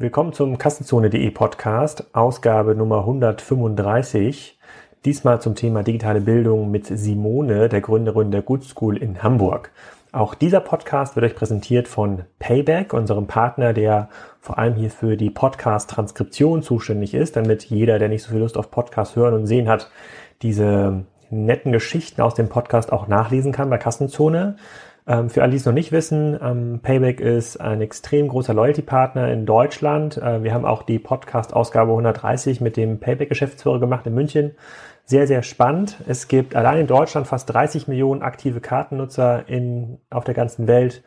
Willkommen zum Kassenzone.de Podcast, Ausgabe Nummer 135. Diesmal zum Thema digitale Bildung mit Simone, der Gründerin der Good School in Hamburg. Auch dieser Podcast wird euch präsentiert von Payback, unserem Partner, der vor allem hier für die Podcast-Transkription zuständig ist, damit jeder, der nicht so viel Lust auf Podcast hören und sehen hat, diese netten Geschichten aus dem Podcast auch nachlesen kann bei Kassenzone. Ähm, für alle, die es noch nicht wissen, ähm, Payback ist ein extrem großer Loyalty-Partner in Deutschland. Äh, wir haben auch die Podcast-Ausgabe 130 mit dem Payback-Geschäftsführer gemacht in München. Sehr, sehr spannend. Es gibt allein in Deutschland fast 30 Millionen aktive Kartennutzer in, auf der ganzen Welt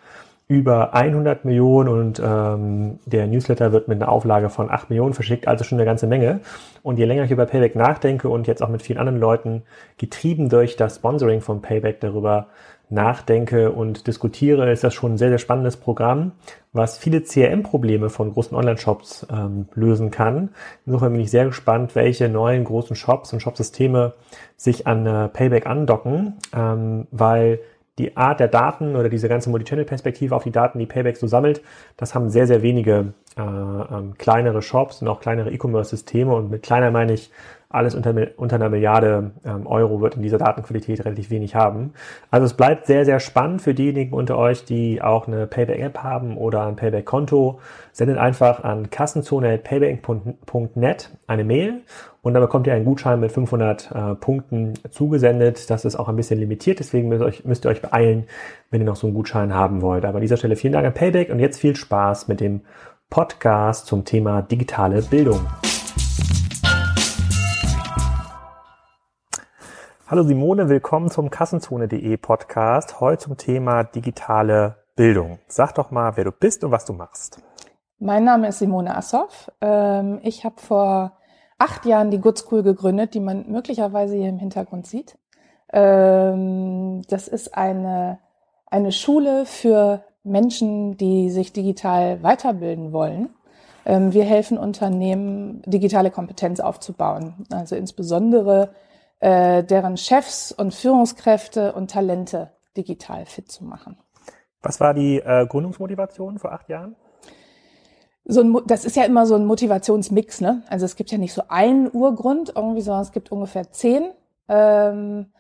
über 100 Millionen und ähm, der Newsletter wird mit einer Auflage von 8 Millionen verschickt, also schon eine ganze Menge. Und je länger ich über Payback nachdenke und jetzt auch mit vielen anderen Leuten, getrieben durch das Sponsoring von Payback darüber nachdenke und diskutiere, ist das schon ein sehr, sehr spannendes Programm, was viele CRM-Probleme von großen Online-Shops ähm, lösen kann. Insofern bin ich sehr gespannt, welche neuen großen Shops und Shopsysteme sich an äh, Payback andocken, ähm, weil die Art der Daten oder diese ganze Multichannel-Perspektive auf die Daten, die Payback so sammelt, das haben sehr, sehr wenige äh, ähm, kleinere Shops und auch kleinere E-Commerce-Systeme. Und mit kleiner meine ich alles unter, unter einer Milliarde ähm, Euro wird in dieser Datenqualität relativ wenig haben. Also es bleibt sehr, sehr spannend für diejenigen unter euch, die auch eine Payback-App haben oder ein Payback-Konto. Sendet einfach an kassenzone.payback.net eine Mail und dann bekommt ihr einen Gutschein mit 500 äh, Punkten zugesendet. Das ist auch ein bisschen limitiert, deswegen müsst euch, müsst ihr euch beeilen, wenn ihr noch so einen Gutschein haben wollt. Aber an dieser Stelle vielen Dank an Payback und jetzt viel Spaß mit dem Podcast zum Thema digitale Bildung. Hallo Simone, willkommen zum Kassenzone.de Podcast. Heute zum Thema digitale Bildung. Sag doch mal, wer du bist und was du machst. Mein Name ist Simone Assoff. Ähm, ich habe vor acht Jahren die Good School gegründet, die man möglicherweise hier im Hintergrund sieht. Ähm, das ist eine, eine Schule für Menschen, die sich digital weiterbilden wollen. Ähm, wir helfen Unternehmen, digitale Kompetenz aufzubauen. Also insbesondere äh, deren Chefs und Führungskräfte und Talente digital fit zu machen. Was war die äh, Gründungsmotivation vor acht Jahren? So ein, das ist ja immer so ein Motivationsmix, ne? Also es gibt ja nicht so einen Urgrund irgendwie, sondern es gibt ungefähr zehn. Ähm,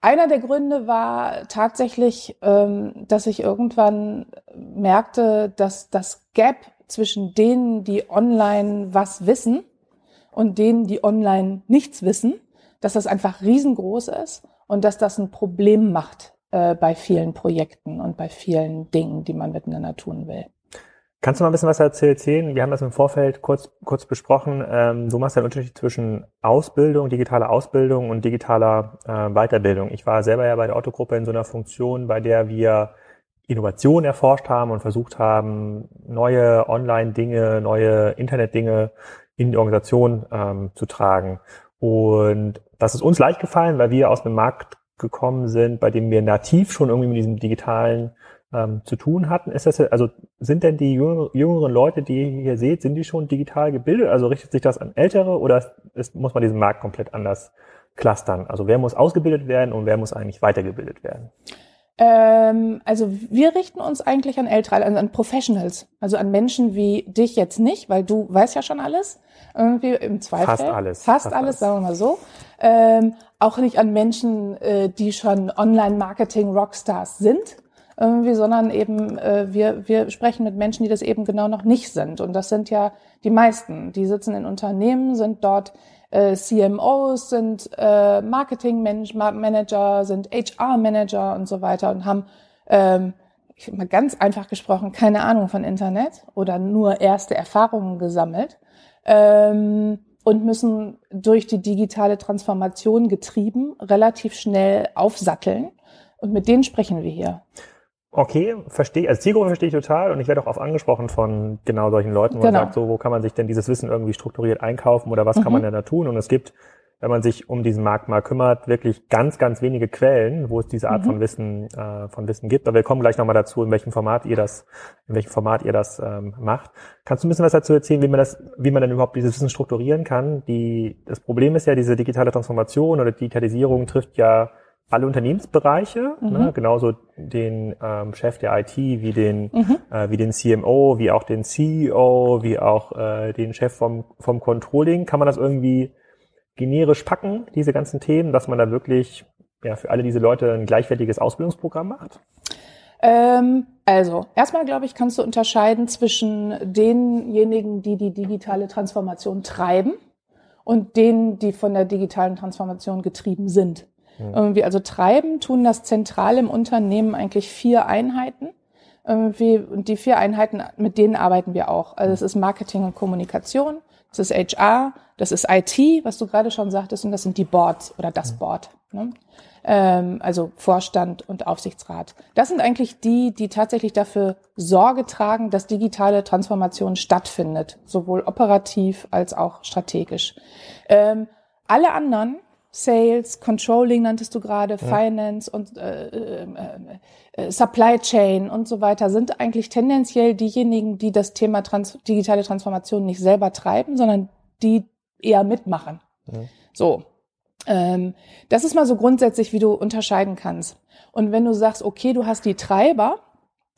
einer der Gründe war tatsächlich, ähm, dass ich irgendwann merkte, dass das Gap zwischen denen, die online was wissen und denen, die online nichts wissen, dass das einfach riesengroß ist und dass das ein Problem macht äh, bei vielen Projekten und bei vielen Dingen, die man miteinander tun will. Kannst du mal ein bisschen was erzählen? Wir haben das im Vorfeld kurz, kurz besprochen. Ähm, du machst einen Unterschied zwischen Ausbildung, digitaler Ausbildung und digitaler äh, Weiterbildung. Ich war selber ja bei der Otto-Gruppe in so einer Funktion, bei der wir Innovation erforscht haben und versucht haben, neue Online-Dinge, neue Internet-Dinge in die Organisation ähm, zu tragen. Und das ist uns leicht gefallen, weil wir aus einem Markt gekommen sind, bei dem wir nativ schon irgendwie mit diesem digitalen ähm, zu tun hatten. Ist das, also sind denn die jüngeren Leute, die ihr hier seht, sind die schon digital gebildet? Also richtet sich das an Ältere oder ist, muss man diesen Markt komplett anders clustern? Also wer muss ausgebildet werden und wer muss eigentlich weitergebildet werden? Ähm, also wir richten uns eigentlich an Ältere, also an Professionals, also an Menschen wie dich jetzt nicht, weil du weißt ja schon alles, irgendwie im Zweifel. Fast alles. Fast, Fast alles, alles, sagen wir mal so. Ähm, auch nicht an Menschen, äh, die schon Online-Marketing-Rockstars sind, irgendwie, sondern eben äh, wir, wir sprechen mit Menschen, die das eben genau noch nicht sind. Und das sind ja die meisten. Die sitzen in Unternehmen, sind dort äh, CMOs, sind äh, Marketing-Manager, sind HR-Manager und so weiter und haben, ähm, ich mal ganz einfach gesprochen, keine Ahnung von Internet oder nur erste Erfahrungen gesammelt ähm, und müssen durch die digitale Transformation getrieben relativ schnell aufsatteln. Und mit denen sprechen wir hier. Okay, verstehe. Also Zielgruppe verstehe ich total und ich werde auch oft angesprochen von genau solchen Leuten, wo genau. man sagt, so, wo kann man sich denn dieses Wissen irgendwie strukturiert einkaufen oder was mhm. kann man denn da tun? Und es gibt, wenn man sich um diesen Markt mal kümmert, wirklich ganz, ganz wenige Quellen, wo es diese Art mhm. von Wissen, äh, von Wissen gibt. Aber wir kommen gleich nochmal dazu, in welchem Format ihr das, in welchem Format ihr das ähm, macht. Kannst du ein bisschen was dazu erzählen, wie man das, wie man denn überhaupt dieses Wissen strukturieren kann? Die, das Problem ist ja, diese digitale Transformation oder Digitalisierung trifft ja alle Unternehmensbereiche, mhm. ne, genauso den ähm, Chef der IT wie den, mhm. äh, wie den CMO, wie auch den CEO, wie auch äh, den Chef vom, vom Controlling. Kann man das irgendwie generisch packen, diese ganzen Themen, dass man da wirklich ja, für alle diese Leute ein gleichwertiges Ausbildungsprogramm macht? Ähm, also, erstmal glaube ich, kannst du unterscheiden zwischen denjenigen, die die digitale Transformation treiben und denen, die von der digitalen Transformation getrieben sind. Irgendwie, also treiben tun das zentral im Unternehmen eigentlich vier Einheiten. Irgendwie, und die vier Einheiten, mit denen arbeiten wir auch. Also es ist Marketing und Kommunikation, das ist HR, das ist IT, was du gerade schon sagtest, und das sind die Boards oder das Board. Ne? ähm, also Vorstand und Aufsichtsrat. Das sind eigentlich die, die tatsächlich dafür Sorge tragen, dass digitale Transformation stattfindet, sowohl operativ als auch strategisch. Ähm, alle anderen Sales, Controlling nanntest du gerade, ja. Finance und äh, äh, äh, Supply Chain und so weiter sind eigentlich tendenziell diejenigen, die das Thema Trans digitale Transformation nicht selber treiben, sondern die eher mitmachen. Ja. So. Ähm, das ist mal so grundsätzlich, wie du unterscheiden kannst. Und wenn du sagst, okay, du hast die Treiber,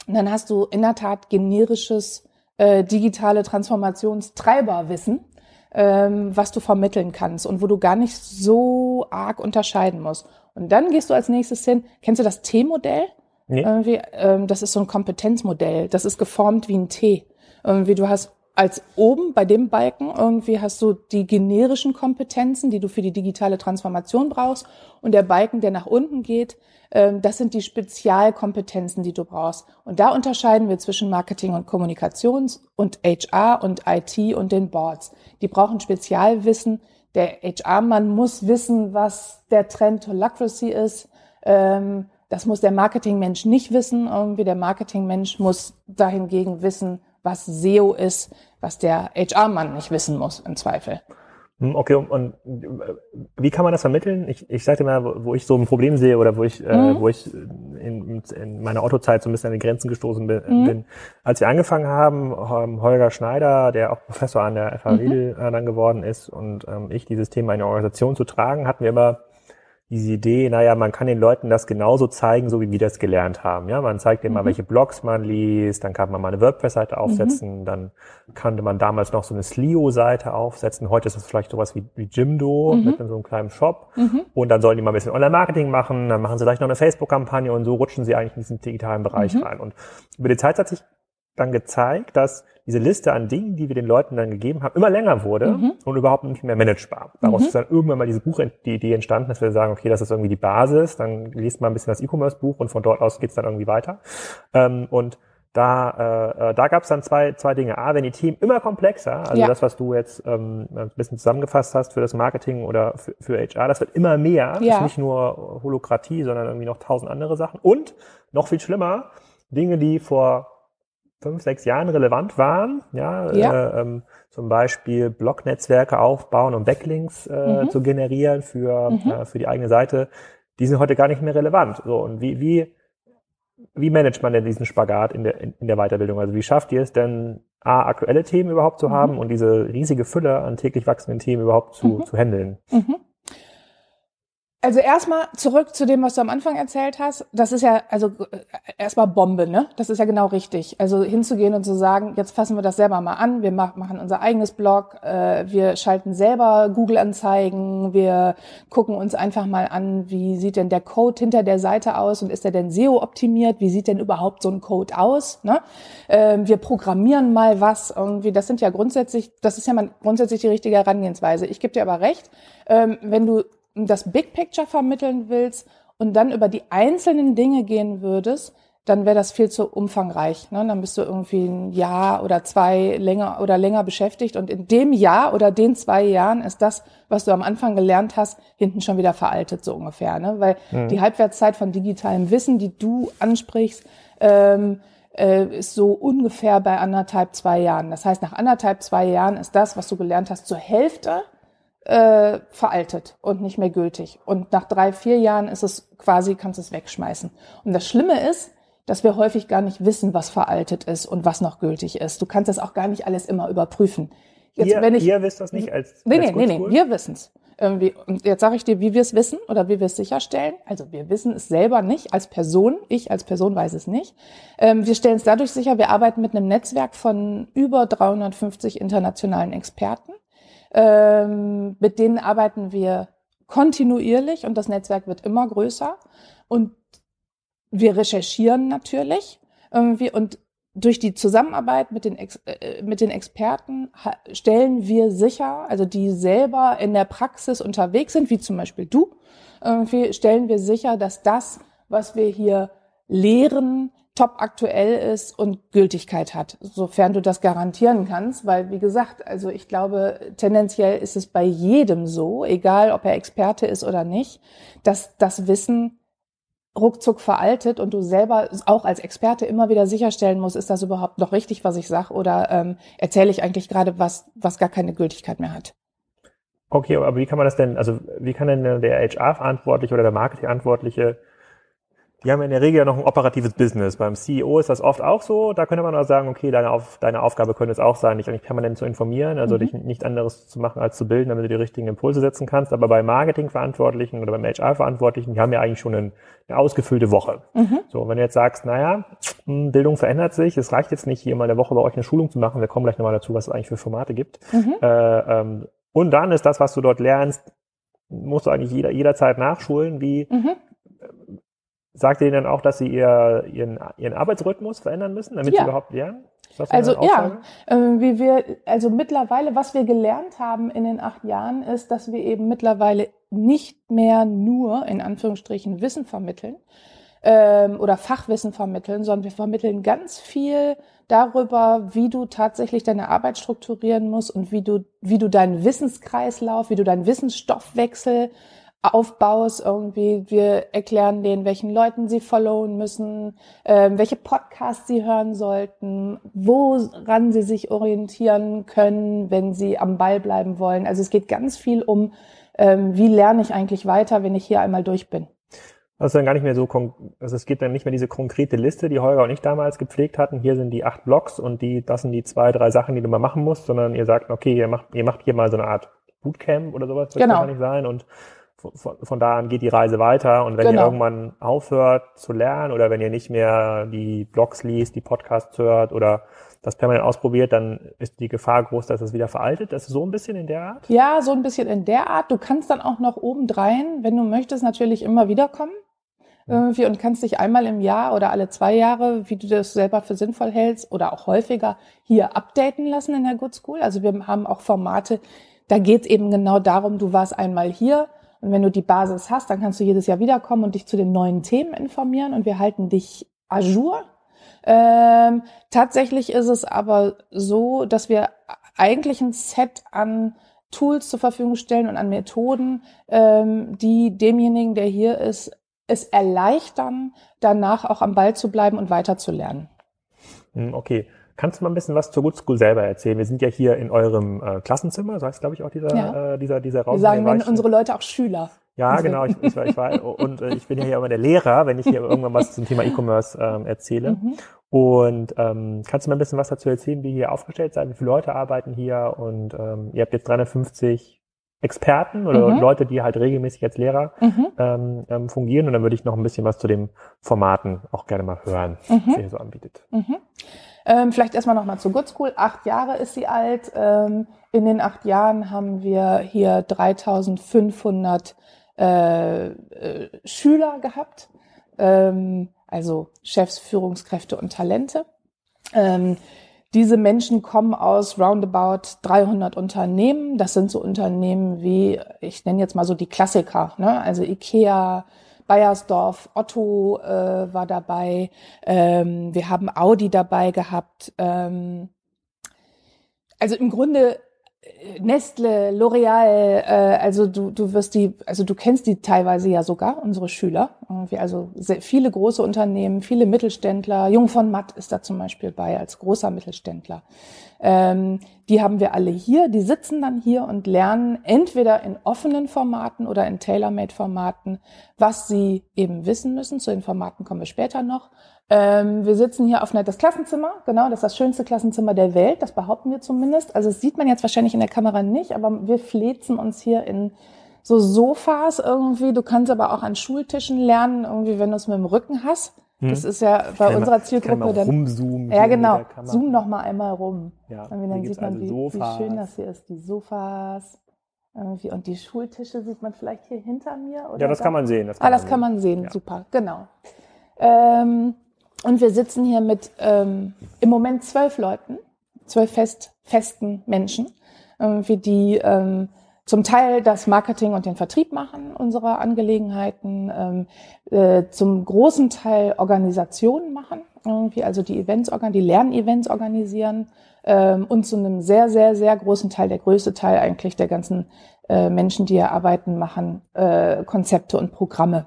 dann hast du in der Tat generisches äh, digitale Transformationstreiberwissen, ähm, was du vermitteln kannst und wo du gar nicht so arg unterscheiden musst. Und dann gehst du als nächstes hin, kennst du das T-Modell? Nee. Irgendwie, ähm, das ist so ein Kompetenzmodell. Das ist geformt wie ein T. Irgendwie, du hast als oben bei dem Balken irgendwie hast du die generischen Kompetenzen, die du für die digitale Transformation brauchst. Und der Balken, der nach unten geht, das sind die Spezialkompetenzen, die du brauchst. Und da unterscheiden wir zwischen Marketing und Kommunikations und HR und IT und den Boards. Die brauchen Spezialwissen. Der HR-Mann muss wissen, was der Trend Holacracy ist. Ähm, das muss der Marketingmensch nicht wissen. Irgendwie der Marketingmensch muss dahingegen wissen, was SEO ist, was der HR-Mann nicht wissen muss im Zweifel. Hm, okay, und, und, wie kann man das vermitteln? Ich, ich sagte mal, wo ich so ein Problem sehe oder wo ich, äh, mhm. äh, wo ich in, in meiner Autozeit so ein bisschen an die Grenzen gestoßen bin, mhm. bin. Als wir angefangen haben, ähm, Holger Schneider, der auch Professor an der FH mhm. dann geworden ist und ähm, ich dieses Thema in der Organisation zu tragen, hatten wir immer diese Idee, naja, man kann den Leuten das genauso zeigen, so wie wir das gelernt haben. Ja, man zeigt denen mhm. mal, welche Blogs man liest, dann kann man mal eine WordPress-Seite aufsetzen, mhm. dann kannte man damals noch so eine Slio-Seite aufsetzen. Heute ist das vielleicht sowas wie, wie Jimdo mhm. mit so einem kleinen Shop. Mhm. Und dann sollen die mal ein bisschen Online-Marketing machen, dann machen sie vielleicht noch eine Facebook-Kampagne und so rutschen sie eigentlich in diesen digitalen Bereich mhm. rein. Und über die Zeit hat sich dann gezeigt, dass diese Liste an Dingen, die wir den Leuten dann gegeben haben, immer länger wurde mhm. und überhaupt nicht mehr managebar. Daraus mhm. ist dann irgendwann mal diese Buch, die Idee entstanden, dass wir sagen, okay, das ist irgendwie die Basis, dann liest man ein bisschen das E-Commerce-Buch und von dort aus geht's dann irgendwie weiter. Ähm, und da, äh, da gab es dann zwei, zwei Dinge. A, wenn die Themen immer komplexer, also ja. das, was du jetzt ähm, ein bisschen zusammengefasst hast für das Marketing oder für, für HR, das wird immer mehr. Ja. Das ist nicht nur Holokratie, sondern irgendwie noch tausend andere Sachen. Und noch viel schlimmer, Dinge, die vor fünf, sechs Jahren relevant waren, ja, ja. Äh, ähm, zum Beispiel Blog-Netzwerke aufbauen und Backlinks äh, mhm. zu generieren für, mhm. äh, für die eigene Seite, die sind heute gar nicht mehr relevant. So, und wie, wie, wie managt man denn diesen Spagat in der, in, in der Weiterbildung? Also wie schafft ihr es denn, A, aktuelle Themen überhaupt zu mhm. haben und diese riesige Fülle an täglich wachsenden Themen überhaupt zu, mhm. zu handeln? Also erstmal zurück zu dem, was du am Anfang erzählt hast. Das ist ja, also äh, erstmal Bombe, ne? Das ist ja genau richtig. Also hinzugehen und zu sagen, jetzt fassen wir das selber mal an. Wir machen unser eigenes Blog, äh, wir schalten selber Google-Anzeigen, wir gucken uns einfach mal an, wie sieht denn der Code hinter der Seite aus und ist der denn SEO-optimiert? Wie sieht denn überhaupt so ein Code aus? Ne? Ähm, wir programmieren mal was irgendwie. Das sind ja grundsätzlich, das ist ja mal grundsätzlich die richtige Herangehensweise. Ich gebe dir aber recht, ähm, wenn du das Big Picture vermitteln willst und dann über die einzelnen Dinge gehen würdest, dann wäre das viel zu umfangreich. Ne? Dann bist du irgendwie ein Jahr oder zwei länger oder länger beschäftigt und in dem Jahr oder den zwei Jahren ist das, was du am Anfang gelernt hast, hinten schon wieder veraltet so ungefähr. Ne? Weil mhm. die Halbwertszeit von digitalem Wissen, die du ansprichst, ähm, äh, ist so ungefähr bei anderthalb, zwei Jahren. Das heißt, nach anderthalb, zwei Jahren ist das, was du gelernt hast, zur Hälfte äh, veraltet und nicht mehr gültig. Und nach drei, vier Jahren ist es quasi, kannst du es wegschmeißen. Und das Schlimme ist, dass wir häufig gar nicht wissen, was veraltet ist und was noch gültig ist. Du kannst das auch gar nicht alles immer überprüfen. Jetzt, ihr, wenn ich, ihr wisst das nicht als Nee, als nee, nee, nee, wir wissen's. Irgendwie, und jetzt sage ich dir, wie wir es wissen oder wie wir es sicherstellen. Also wir wissen es selber nicht als Person. Ich als Person weiß es nicht. Ähm, wir stellen es dadurch sicher, wir arbeiten mit einem Netzwerk von über 350 internationalen Experten. Ähm, mit denen arbeiten wir kontinuierlich und das Netzwerk wird immer größer. Und wir recherchieren natürlich irgendwie und durch die Zusammenarbeit mit den, Ex äh, mit den Experten stellen wir sicher, also die selber in der Praxis unterwegs sind, wie zum Beispiel du, irgendwie stellen wir sicher, dass das, was wir hier lehren, top aktuell ist und Gültigkeit hat, sofern du das garantieren kannst, weil wie gesagt, also ich glaube, tendenziell ist es bei jedem so, egal ob er Experte ist oder nicht, dass das Wissen ruckzuck veraltet und du selber auch als Experte immer wieder sicherstellen musst, ist das überhaupt noch richtig, was ich sage, oder ähm, erzähle ich eigentlich gerade was, was gar keine Gültigkeit mehr hat. Okay, aber wie kann man das denn, also wie kann denn der HR-Verantwortliche oder der Marketing-Verantwortliche die haben in der Regel ja noch ein operatives Business. Beim CEO ist das oft auch so. Da könnte man auch sagen, okay, deine, Auf, deine Aufgabe könnte es auch sein, dich eigentlich permanent zu informieren, also mhm. dich nicht anderes zu machen als zu bilden, damit du die richtigen Impulse setzen kannst. Aber bei Marketingverantwortlichen oder beim HR-Verantwortlichen, die haben ja eigentlich schon eine, eine ausgefüllte Woche. Mhm. So, wenn du jetzt sagst, naja, hm, Bildung verändert sich, es reicht jetzt nicht, hier mal eine Woche bei euch eine Schulung zu machen, wir kommen gleich nochmal dazu, was es eigentlich für Formate gibt. Mhm. Äh, ähm, und dann ist das, was du dort lernst, musst du eigentlich jeder, jederzeit nachschulen, wie mhm Sagt ihr dann auch, dass sie ihr, ihren, ihren Arbeitsrhythmus verändern müssen, damit ja. sie überhaupt lernen? Also ja, äh, wie wir, also mittlerweile, was wir gelernt haben in den acht Jahren, ist, dass wir eben mittlerweile nicht mehr nur in Anführungsstrichen Wissen vermitteln ähm, oder Fachwissen vermitteln, sondern wir vermitteln ganz viel darüber, wie du tatsächlich deine Arbeit strukturieren musst und wie du, wie du deinen Wissenskreislauf, wie du deinen Wissensstoffwechsel aufbaust irgendwie. Wir erklären denen, welchen Leuten sie followen müssen, äh, welche Podcasts sie hören sollten, woran sie sich orientieren können, wenn sie am Ball bleiben wollen. Also es geht ganz viel um, ähm, wie lerne ich eigentlich weiter, wenn ich hier einmal durch bin. Also dann gar nicht mehr so, also es gibt dann nicht mehr diese konkrete Liste, die Holger und ich damals gepflegt hatten. Hier sind die acht Blocks und die, das sind die zwei, drei Sachen, die du mal machen musst, sondern ihr sagt, okay, ihr macht, ihr macht hier mal so eine Art Bootcamp oder sowas, das genau. nicht sein und von, von da an geht die Reise weiter und wenn genau. ihr irgendwann aufhört zu lernen oder wenn ihr nicht mehr die Blogs liest, die Podcasts hört oder das permanent ausprobiert, dann ist die Gefahr groß, dass es wieder veraltet. Das ist so ein bisschen in der Art? Ja, so ein bisschen in der Art. Du kannst dann auch noch obendrein, wenn du möchtest, natürlich immer wiederkommen. Irgendwie und kannst dich einmal im Jahr oder alle zwei Jahre, wie du das selber für sinnvoll hältst oder auch häufiger hier updaten lassen in der Good School. Also wir haben auch Formate, da geht es eben genau darum, du warst einmal hier, und wenn du die Basis hast, dann kannst du jedes Jahr wiederkommen und dich zu den neuen Themen informieren und wir halten dich à jour. Ähm, tatsächlich ist es aber so, dass wir eigentlich ein Set an Tools zur Verfügung stellen und an Methoden, ähm, die demjenigen, der hier ist, es erleichtern, danach auch am Ball zu bleiben und weiterzulernen. Hm, okay. Kannst du mal ein bisschen was zur Good School selber erzählen? Wir sind ja hier in eurem äh, Klassenzimmer, so heißt glaube ich auch dieser, ja. äh, dieser, dieser Raum. Wir sagen wenn unsere Leute auch Schüler. Ja, genau. Ich, ich, war, ich war, und äh, ich bin ja hier immer der Lehrer, wenn ich hier irgendwann was zum Thema E-Commerce ähm, erzähle. Mhm. Und ähm, kannst du mal ein bisschen was dazu erzählen, wie ihr hier aufgestellt seid, wie viele Leute arbeiten hier und ähm, ihr habt jetzt 350 Experten oder mhm. Leute, die halt regelmäßig als Lehrer mhm. ähm, ähm, fungieren. Und dann würde ich noch ein bisschen was zu den Formaten auch gerne mal hören, mhm. was ihr so anbietet. Ähm, vielleicht erstmal nochmal zu Good School. Acht Jahre ist sie alt. Ähm, in den acht Jahren haben wir hier 3500 äh, äh, Schüler gehabt, ähm, also Chefs, Führungskräfte und Talente. Ähm, diese Menschen kommen aus roundabout 300 Unternehmen. Das sind so Unternehmen wie, ich nenne jetzt mal so die Klassiker, ne? also Ikea, Bayersdorf, Otto äh, war dabei, ähm, wir haben Audi dabei gehabt. Ähm, also im Grunde Nestle, L'Oreal, äh, also du, du wirst die, also du kennst die teilweise ja sogar, unsere Schüler. Irgendwie also sehr viele große Unternehmen, viele Mittelständler. Jung von Matt ist da zum Beispiel bei als großer Mittelständler. Ähm, die haben wir alle hier, die sitzen dann hier und lernen entweder in offenen Formaten oder in Tailor-Made-Formaten, was sie eben wissen müssen. Zu den Formaten kommen wir später noch. Ähm, wir sitzen hier auf einer, das Klassenzimmer, genau, das ist das schönste Klassenzimmer der Welt, das behaupten wir zumindest. Also das sieht man jetzt wahrscheinlich in der Kamera nicht, aber wir flezen uns hier in so Sofas irgendwie. Du kannst aber auch an Schultischen lernen, irgendwie, wenn du es mit dem Rücken hast. Hm. Das ist ja bei Kann unserer man- Zielgruppe kann man dann. rumzoomen Ja, genau. Zoom noch mal einmal rum. Ja, Irgendwie, dann sieht man, also wie, Sofas. wie schön das hier ist. Die Sofas. Irgendwie. Und die Schultische sieht man vielleicht hier hinter mir. Oder Ja, das da? kann man sehen. Das Ah, das kann man sehen, Ja. super, genau. Ähm, und wir sitzen hier mit ähm, im Moment zwölf Leuten, zwölf fest, festen Menschen, irgendwie, die ähm, zum Teil das Marketing und den Vertrieb machen unserer Angelegenheiten, ähm, äh, zum großen Teil Organisationen machen, irgendwie, also die Events die Lernevents organisieren ähm, und zu einem sehr, sehr, sehr großen Teil, der größte Teil eigentlich der ganzen äh, Menschen, die hier arbeiten, machen äh, Konzepte und Programme.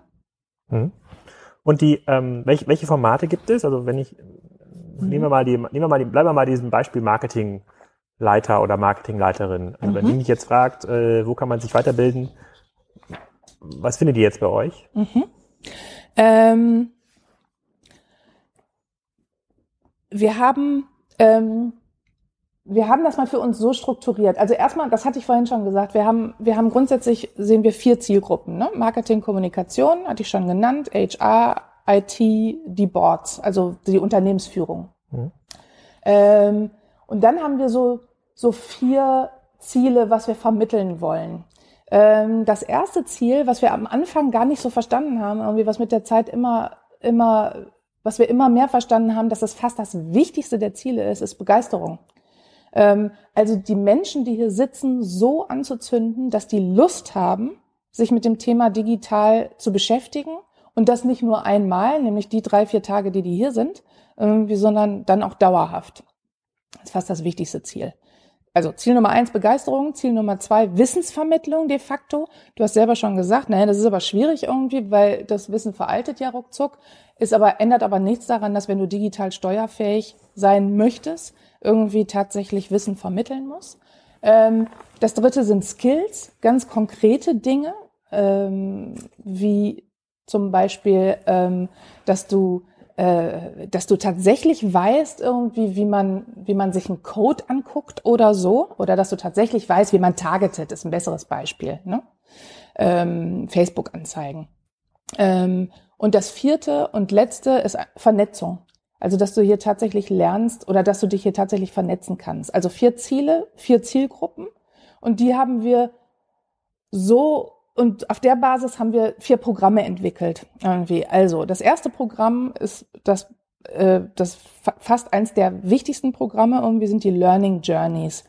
Mhm. Und die, ähm, welche, welche Formate gibt es? Also wenn ich, Mhm. nehmen wir mal die, nehmen wir mal die, bleiben wir mal diesem Beispiel Marketingleiter oder Marketingleiterin. Also wenn Mhm. die mich jetzt fragt, äh, wo kann man sich weiterbilden, was findet ihr jetzt bei euch? Ähm, wir haben ähm, wir haben das mal für uns so strukturiert. Also erstmal, das hatte ich vorhin schon gesagt, wir haben, wir haben grundsätzlich sehen wir vier Zielgruppen. Ne? Marketing, Kommunikation, hatte ich schon genannt, HR, IT, die Boards, also die Unternehmensführung. Mhm. Ähm, und dann haben wir so, so vier Ziele, was wir vermitteln wollen. Ähm, das erste Ziel, was wir am Anfang gar nicht so verstanden haben, irgendwie was mit der Zeit immer, immer, was wir immer mehr verstanden haben, dass das fast das wichtigste der Ziele ist, ist Begeisterung. Ähm, also die Menschen, die hier sitzen, so anzuzünden, dass die Lust haben, sich mit dem Thema digital zu beschäftigen und das nicht nur einmal, nämlich die drei, vier Tage, die die hier sind, irgendwie, sondern dann auch dauerhaft. Das ist fast das wichtigste Ziel. Also Ziel Nummer eins Begeisterung, Ziel Nummer zwei Wissensvermittlung de facto. Du hast selber schon gesagt, naja, das ist aber schwierig irgendwie, weil das Wissen veraltet ja ruckzuck, ist aber ändert aber nichts daran, dass wenn du digital steuerfähig sein möchtest, irgendwie tatsächlich Wissen vermitteln musst. Ähm, das dritte sind Skills, ganz konkrete Dinge, ähm, wie zum Beispiel, ähm, dass du äh, dass du tatsächlich weißt irgendwie, wie man, wie man sich einen Code anguckt oder so, oder dass du tatsächlich weißt, wie man targetet, ist ein besseres Beispiel, ne? Ähm, Facebook-Anzeigen. Ähm, und das vierte und letzte ist Vernetzung. Also, dass du hier tatsächlich lernst oder dass du dich hier tatsächlich vernetzen kannst. Also vier Ziele, vier Zielgruppen. Und die haben wir so und auf der Basis haben wir vier Programme entwickelt. Irgendwie. Also das erste Programm ist das, äh, das fa fast eins der wichtigsten Programme irgendwie sind die Learning Journeys.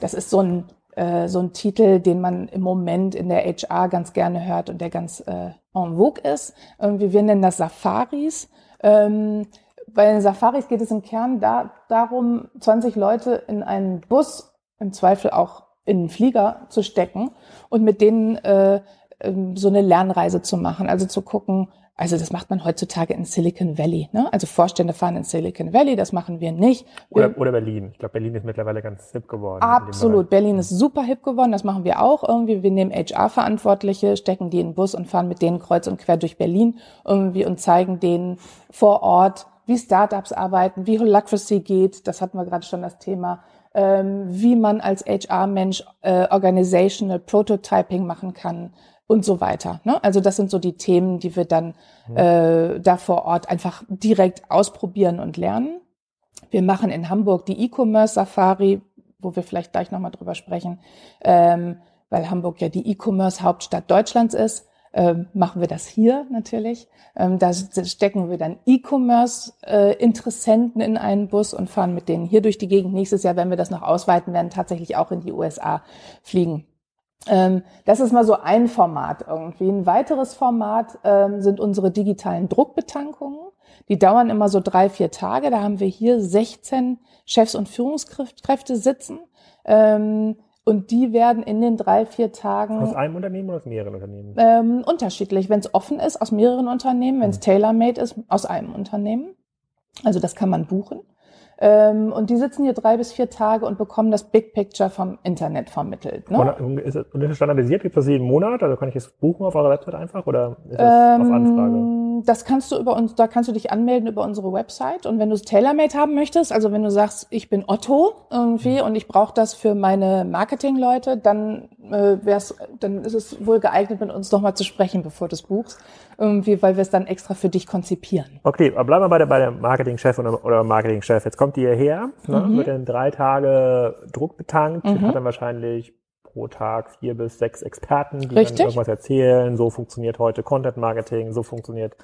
Das ist so ein äh, so ein Titel, den man im Moment in der HR ganz gerne hört und der ganz äh, en vogue ist. Irgendwie wir nennen das Safaris. Ähm, bei den Safaris geht es im Kern da, darum, 20 Leute in einen Bus, im Zweifel auch in einen Flieger zu stecken und mit denen äh, ähm, so eine Lernreise zu machen. Also zu gucken, also das macht man heutzutage in Silicon Valley. Ne? Also Vorstände fahren in Silicon Valley, das machen wir nicht. Wir, Oder, oder Berlin. Ich glaube, Berlin ist mittlerweile ganz hip geworden. Absolut. Berlin ist super hip geworden. Das machen wir auch irgendwie. Wir nehmen HR-Verantwortliche, stecken die in den Bus und fahren mit denen kreuz und quer durch Berlin irgendwie und zeigen denen vor Ort, wie Startups arbeiten, wie Holacracy geht. Das hatten wir gerade schon das Thema. Ähm, wie man als HR-Mensch äh, Organizational Prototyping machen kann und so weiter. Ne? Also das sind so die Themen, die wir dann äh, da vor Ort einfach direkt ausprobieren und lernen. Wir machen in Hamburg die E-Commerce Safari, wo wir vielleicht gleich nochmal drüber sprechen, ähm, weil Hamburg ja die E-Commerce Hauptstadt Deutschlands ist. Ähm, machen wir das hier natürlich. Ähm, da stecken wir dann E-Commerce-Interessenten in einen Bus und fahren mit denen hier durch die Gegend. Nächstes Jahr, wenn wir das noch ausweiten werden, tatsächlich auch in die USA fliegen. Ähm, das ist mal so ein Format irgendwie. Ein weiteres Format sind unsere digitalen Druckbetankungen. Die dauern immer so drei, vier Tage. Da haben wir hier 16 Chefs und Führungskräfte sitzen. Und die werden in den drei, vier Tagen Aus einem Unternehmen oder aus mehreren Unternehmen? ähm, unterschiedlich. Wenn es offen ist, aus mehreren Unternehmen. Wenn es tailor-made ist, aus einem Unternehmen. Also das kann man buchen. Ähm, und die sitzen hier drei bis vier Tage und bekommen das Big Picture vom Internet vermittelt. Ne? Und ist es, es standardisiert? Gibt es das jeden Monat? Also kann ich es buchen auf eurer Website einfach oder ist das ähm, auf Anfrage? Das kannst du über uns, da kannst du dich anmelden über unsere Website. Und wenn du es tailor-made haben möchtest, also wenn du sagst, ich bin Otto irgendwie mhm. und ich brauche das für meine Marketingleute, dann äh, wär's, dann ist es wohl geeignet, mit uns nochmal zu sprechen, bevor du es buchst. Irgendwie, weil wir es dann extra für dich konzipieren. Okay, aber bleiben wir bei der, bei der Marketingchef oder, oder Marketingchef. Jetzt kommt die hierher, ne, mhm. wird dann drei Tage Druck betankt, mhm. hat dann wahrscheinlich pro Tag vier bis sechs Experten, die Richtig. dann irgendwas erzählen. So funktioniert heute Content Marketing, so funktioniert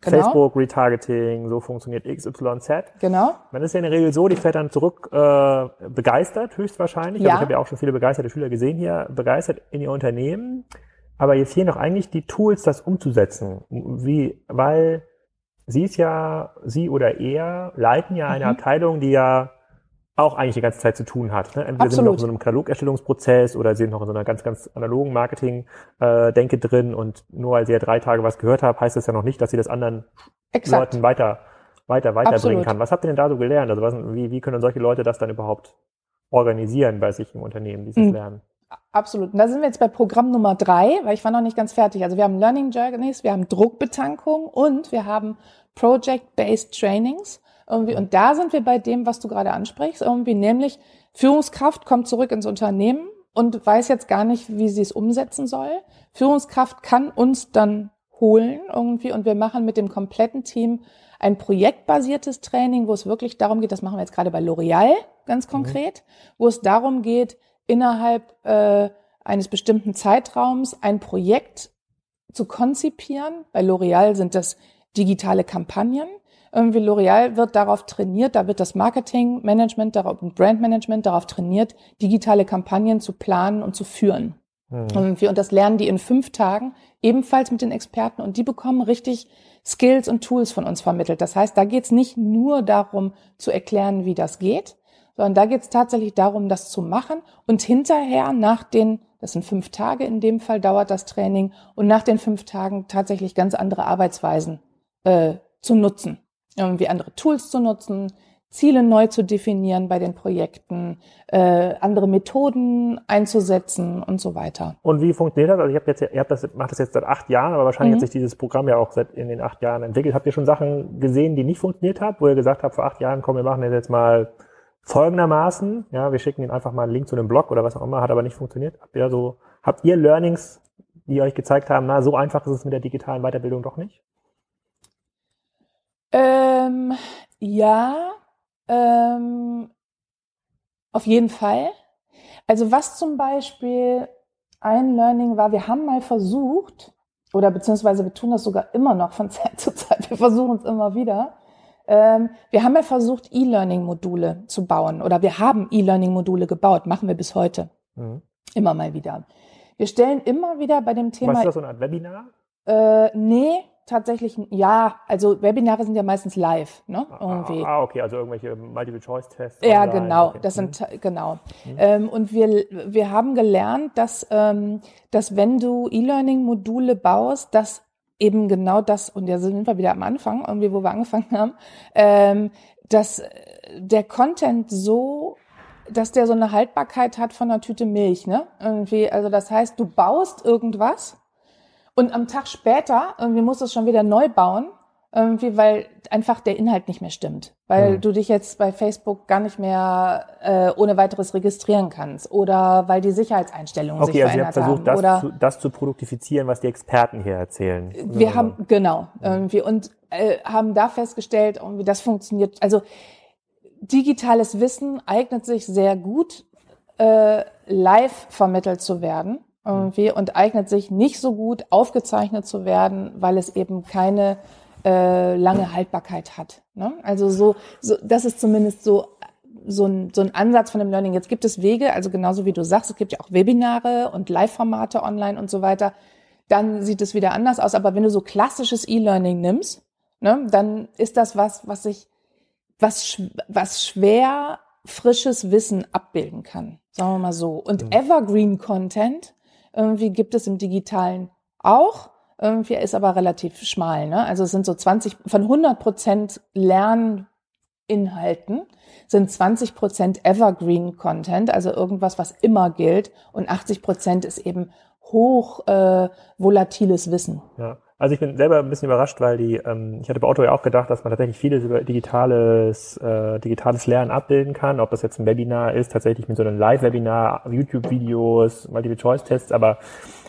genau. Facebook Retargeting, so funktioniert XYZ. Genau. Man ist ja in der Regel so, die fährt dann zurück äh, begeistert, höchstwahrscheinlich. Ja. Also ich habe ja auch schon viele begeisterte Schüler gesehen hier, begeistert in ihr Unternehmen. Aber jetzt hier noch eigentlich die Tools, das umzusetzen. Wie, weil sie ist ja, sie oder er leiten ja eine mhm. Abteilung, die ja auch eigentlich die ganze Zeit zu tun hat. Ne? Entweder Absolut. sind noch in so einem Katalogerstellungsprozess oder sind noch in so einer ganz, ganz analogen Marketing-Denke äh, drin und nur weil sie ja drei Tage was gehört haben, heißt das ja noch nicht, dass sie das anderen Exakt. Leuten weiter, weiter, weiterbringen Absolut. kann. Was habt ihr denn da so gelernt? Also was, wie, wie können solche Leute das dann überhaupt organisieren bei sich im Unternehmen, dieses mhm. Lernen? Absolut. Und da sind wir jetzt bei Programm Nummer drei, weil ich war noch nicht ganz fertig. Also wir haben Learning Journeys, wir haben Druckbetankung und wir haben Project-Based Trainings. Irgendwie, und da sind wir bei dem, was du gerade ansprichst, irgendwie, nämlich Führungskraft kommt zurück ins Unternehmen und weiß jetzt gar nicht, wie sie es umsetzen soll. Führungskraft kann uns dann holen irgendwie und wir machen mit dem kompletten Team ein projektbasiertes Training, wo es wirklich darum geht, das machen wir jetzt gerade bei L'Oreal ganz mhm. konkret, mhm. wo es darum geht, innerhalb äh, eines bestimmten Zeitraums ein Projekt zu konzipieren. Bei L'Oreal sind das digitale Kampagnen. Irgendwie L'Oreal wird darauf trainiert, da wird das Marketingmanagement darauf, und Brandmanagement darauf trainiert, digitale Kampagnen zu planen und zu führen. Mhm. Irgendwie, und das lernen die in fünf Tagen, ebenfalls mit den Experten, und die bekommen richtig Skills und Tools von uns vermittelt. Das heißt, da geht es nicht nur darum zu erklären, wie das geht, sondern da geht es tatsächlich darum, das zu machen und hinterher nach den, das sind fünf Tage in dem Fall, dauert das Training und nach den fünf Tagen tatsächlich ganz andere Arbeitsweisen äh, zu nutzen irgendwie andere Tools zu nutzen, Ziele neu zu definieren bei den Projekten, äh, andere Methoden einzusetzen und so weiter. Und wie funktioniert das? Also ich habe jetzt, ihr habt das, macht das jetzt seit acht Jahren, aber wahrscheinlich mhm. hat sich dieses Programm ja auch seit in den acht Jahren entwickelt. Habt ihr schon Sachen gesehen, die nicht funktioniert haben, wo ihr gesagt habt, vor acht Jahren, komm, wir machen das jetzt mal folgendermaßen, ja, wir schicken Ihnen einfach mal einen Link zu einem Blog oder was auch immer, hat aber nicht funktioniert. Habt ihr so, habt ihr Learnings, die euch gezeigt haben, na, so einfach ist es mit der digitalen Weiterbildung doch nicht? Ähm, ja, ähm, auf jeden Fall. Also was zum Beispiel ein Learning war, wir haben mal versucht, oder beziehungsweise wir tun das sogar immer noch von Zeit zu Zeit, wir versuchen es immer wieder. Ähm, wir haben ja versucht, E-Learning-Module zu bauen oder wir haben E-Learning-Module gebaut, machen wir bis heute. Mhm. Immer mal wieder. Wir stellen immer wieder bei dem Thema. Was ist das, so eine Art Webinar? Äh, nee, tatsächlich, ja, also Webinare sind ja meistens live, ne? Ah, Irgendwie. Ah, okay, also irgendwelche Multiple-Choice-Tests. Ja, genau, okay. das sind, mhm. genau. Mhm. Ähm, und wir, wir haben gelernt, dass, ähm, dass wenn du E-Learning-Module baust, dass eben genau das, und da sind wir wieder am Anfang, irgendwie, wo wir angefangen haben, ähm, dass der Content so dass der so eine Haltbarkeit hat von einer Tüte Milch, ne? Irgendwie, also das heißt, du baust irgendwas und am Tag später, irgendwie musst du es schon wieder neu bauen, irgendwie, weil einfach der Inhalt nicht mehr stimmt. Weil mhm. du dich jetzt bei Facebook gar nicht mehr äh, ohne weiteres registrieren kannst. Oder weil die Sicherheitseinstellungen okay, sich also verändert haben. Okay, also ihr habt versucht, das, zu, das zu produktifizieren, was die Experten hier erzählen. Wir also. haben, genau, mhm. irgendwie, und äh, haben da festgestellt, irgendwie, das funktioniert. Also digitales Wissen eignet sich sehr gut, äh, live vermittelt zu werden irgendwie und eignet sich nicht so gut aufgezeichnet zu werden, weil es eben keine äh, lange Haltbarkeit hat. Ne? Also so, so, das ist zumindest so so ein, so ein Ansatz von dem Learning. Jetzt gibt es Wege, also genauso wie du sagst, es gibt ja auch Webinare und Live-Formate online und so weiter. Dann sieht es wieder anders aus. Aber wenn du so klassisches E-Learning nimmst, ne, dann ist das was, was sich, was, was schwer frisches Wissen abbilden kann. Sagen wir mal so. Und mhm. Evergreen Content irgendwie gibt es im Digitalen auch. Irgendwie ist aber relativ schmal. Ne? Also es sind so 20, von 100 Prozent Lern, Inhalten sind 20 Prozent Evergreen Content, also irgendwas, was immer gilt, und 80 Prozent ist eben hoch äh, volatiles Wissen. Ja. Also ich bin selber ein bisschen überrascht, weil die, ähm, ich hatte bei Otto ja auch gedacht, dass man tatsächlich vieles über digitales, äh, digitales Lernen abbilden kann, ob das jetzt ein Webinar ist, tatsächlich mit so einem Live-Webinar, YouTube-Videos, Multiple-Choice-Tests, aber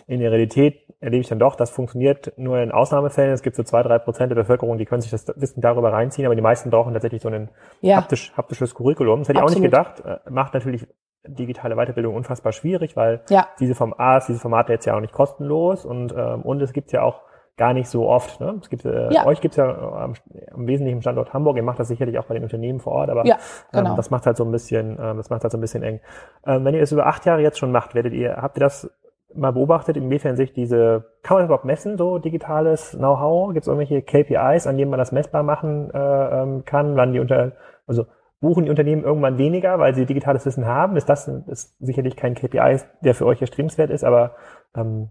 in der Realität erlebe ich dann doch, das funktioniert nur in Ausnahmefällen. Es gibt so zwei, drei Prozent der Bevölkerung, die können sich das Wissen darüber reinziehen, aber die meisten brauchen tatsächlich so ein ja. haptisch, haptisches Curriculum. Das hätte Absolut. ich auch nicht gedacht. Äh, macht natürlich digitale Weiterbildung unfassbar schwierig, weil ja. diese vom A ist diese Formate jetzt ja auch nicht kostenlos und, ähm, und es gibt ja auch gar nicht so oft. Ne? Es gibt, äh, ja. euch gibt's ja am, am wesentlichen Standort Hamburg, ihr macht das sicherlich auch bei den Unternehmen vor Ort, aber ja, genau. ähm, das macht halt so ein bisschen, ähm, das macht halt so ein bisschen eng. Ähm, wenn ihr das über acht Jahre jetzt schon macht, werdet ihr, habt ihr das mal beobachtet, inwiefern sich diese, kann man das überhaupt messen, so digitales Know-how? Gibt es irgendwelche KPIs, an denen man das messbar machen äh, ähm, kann, wann die unter, also buchen die Unternehmen irgendwann weniger, weil sie digitales Wissen haben? Ist das ist sicherlich kein KPI, der für euch erstrebenswert ist, aber ähm,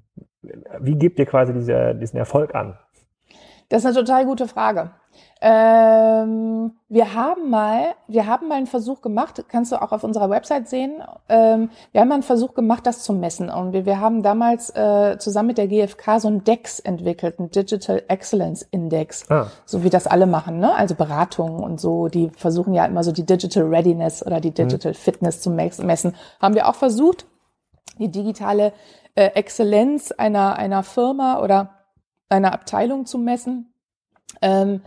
wie gebt ihr quasi diese, diesen Erfolg an? Das ist eine total gute Frage. Ähm, wir haben mal, wir haben mal einen Versuch gemacht, kannst du auch auf unserer Website sehen. Ähm, wir haben mal einen Versuch gemacht, das zu messen. Und wir, wir haben damals äh, zusammen mit der GfK so einen DEX entwickelt, einen Digital Excellence Index, ah. so wie das alle machen, ne? Also Beratungen und so. Die versuchen ja immer so die Digital Readiness oder die mhm. Digital mhm. Fitness zu messen. Haben wir auch versucht, die digitale äh, Exzellenz einer einer Firma oder einer Abteilung zu messen. Ähm,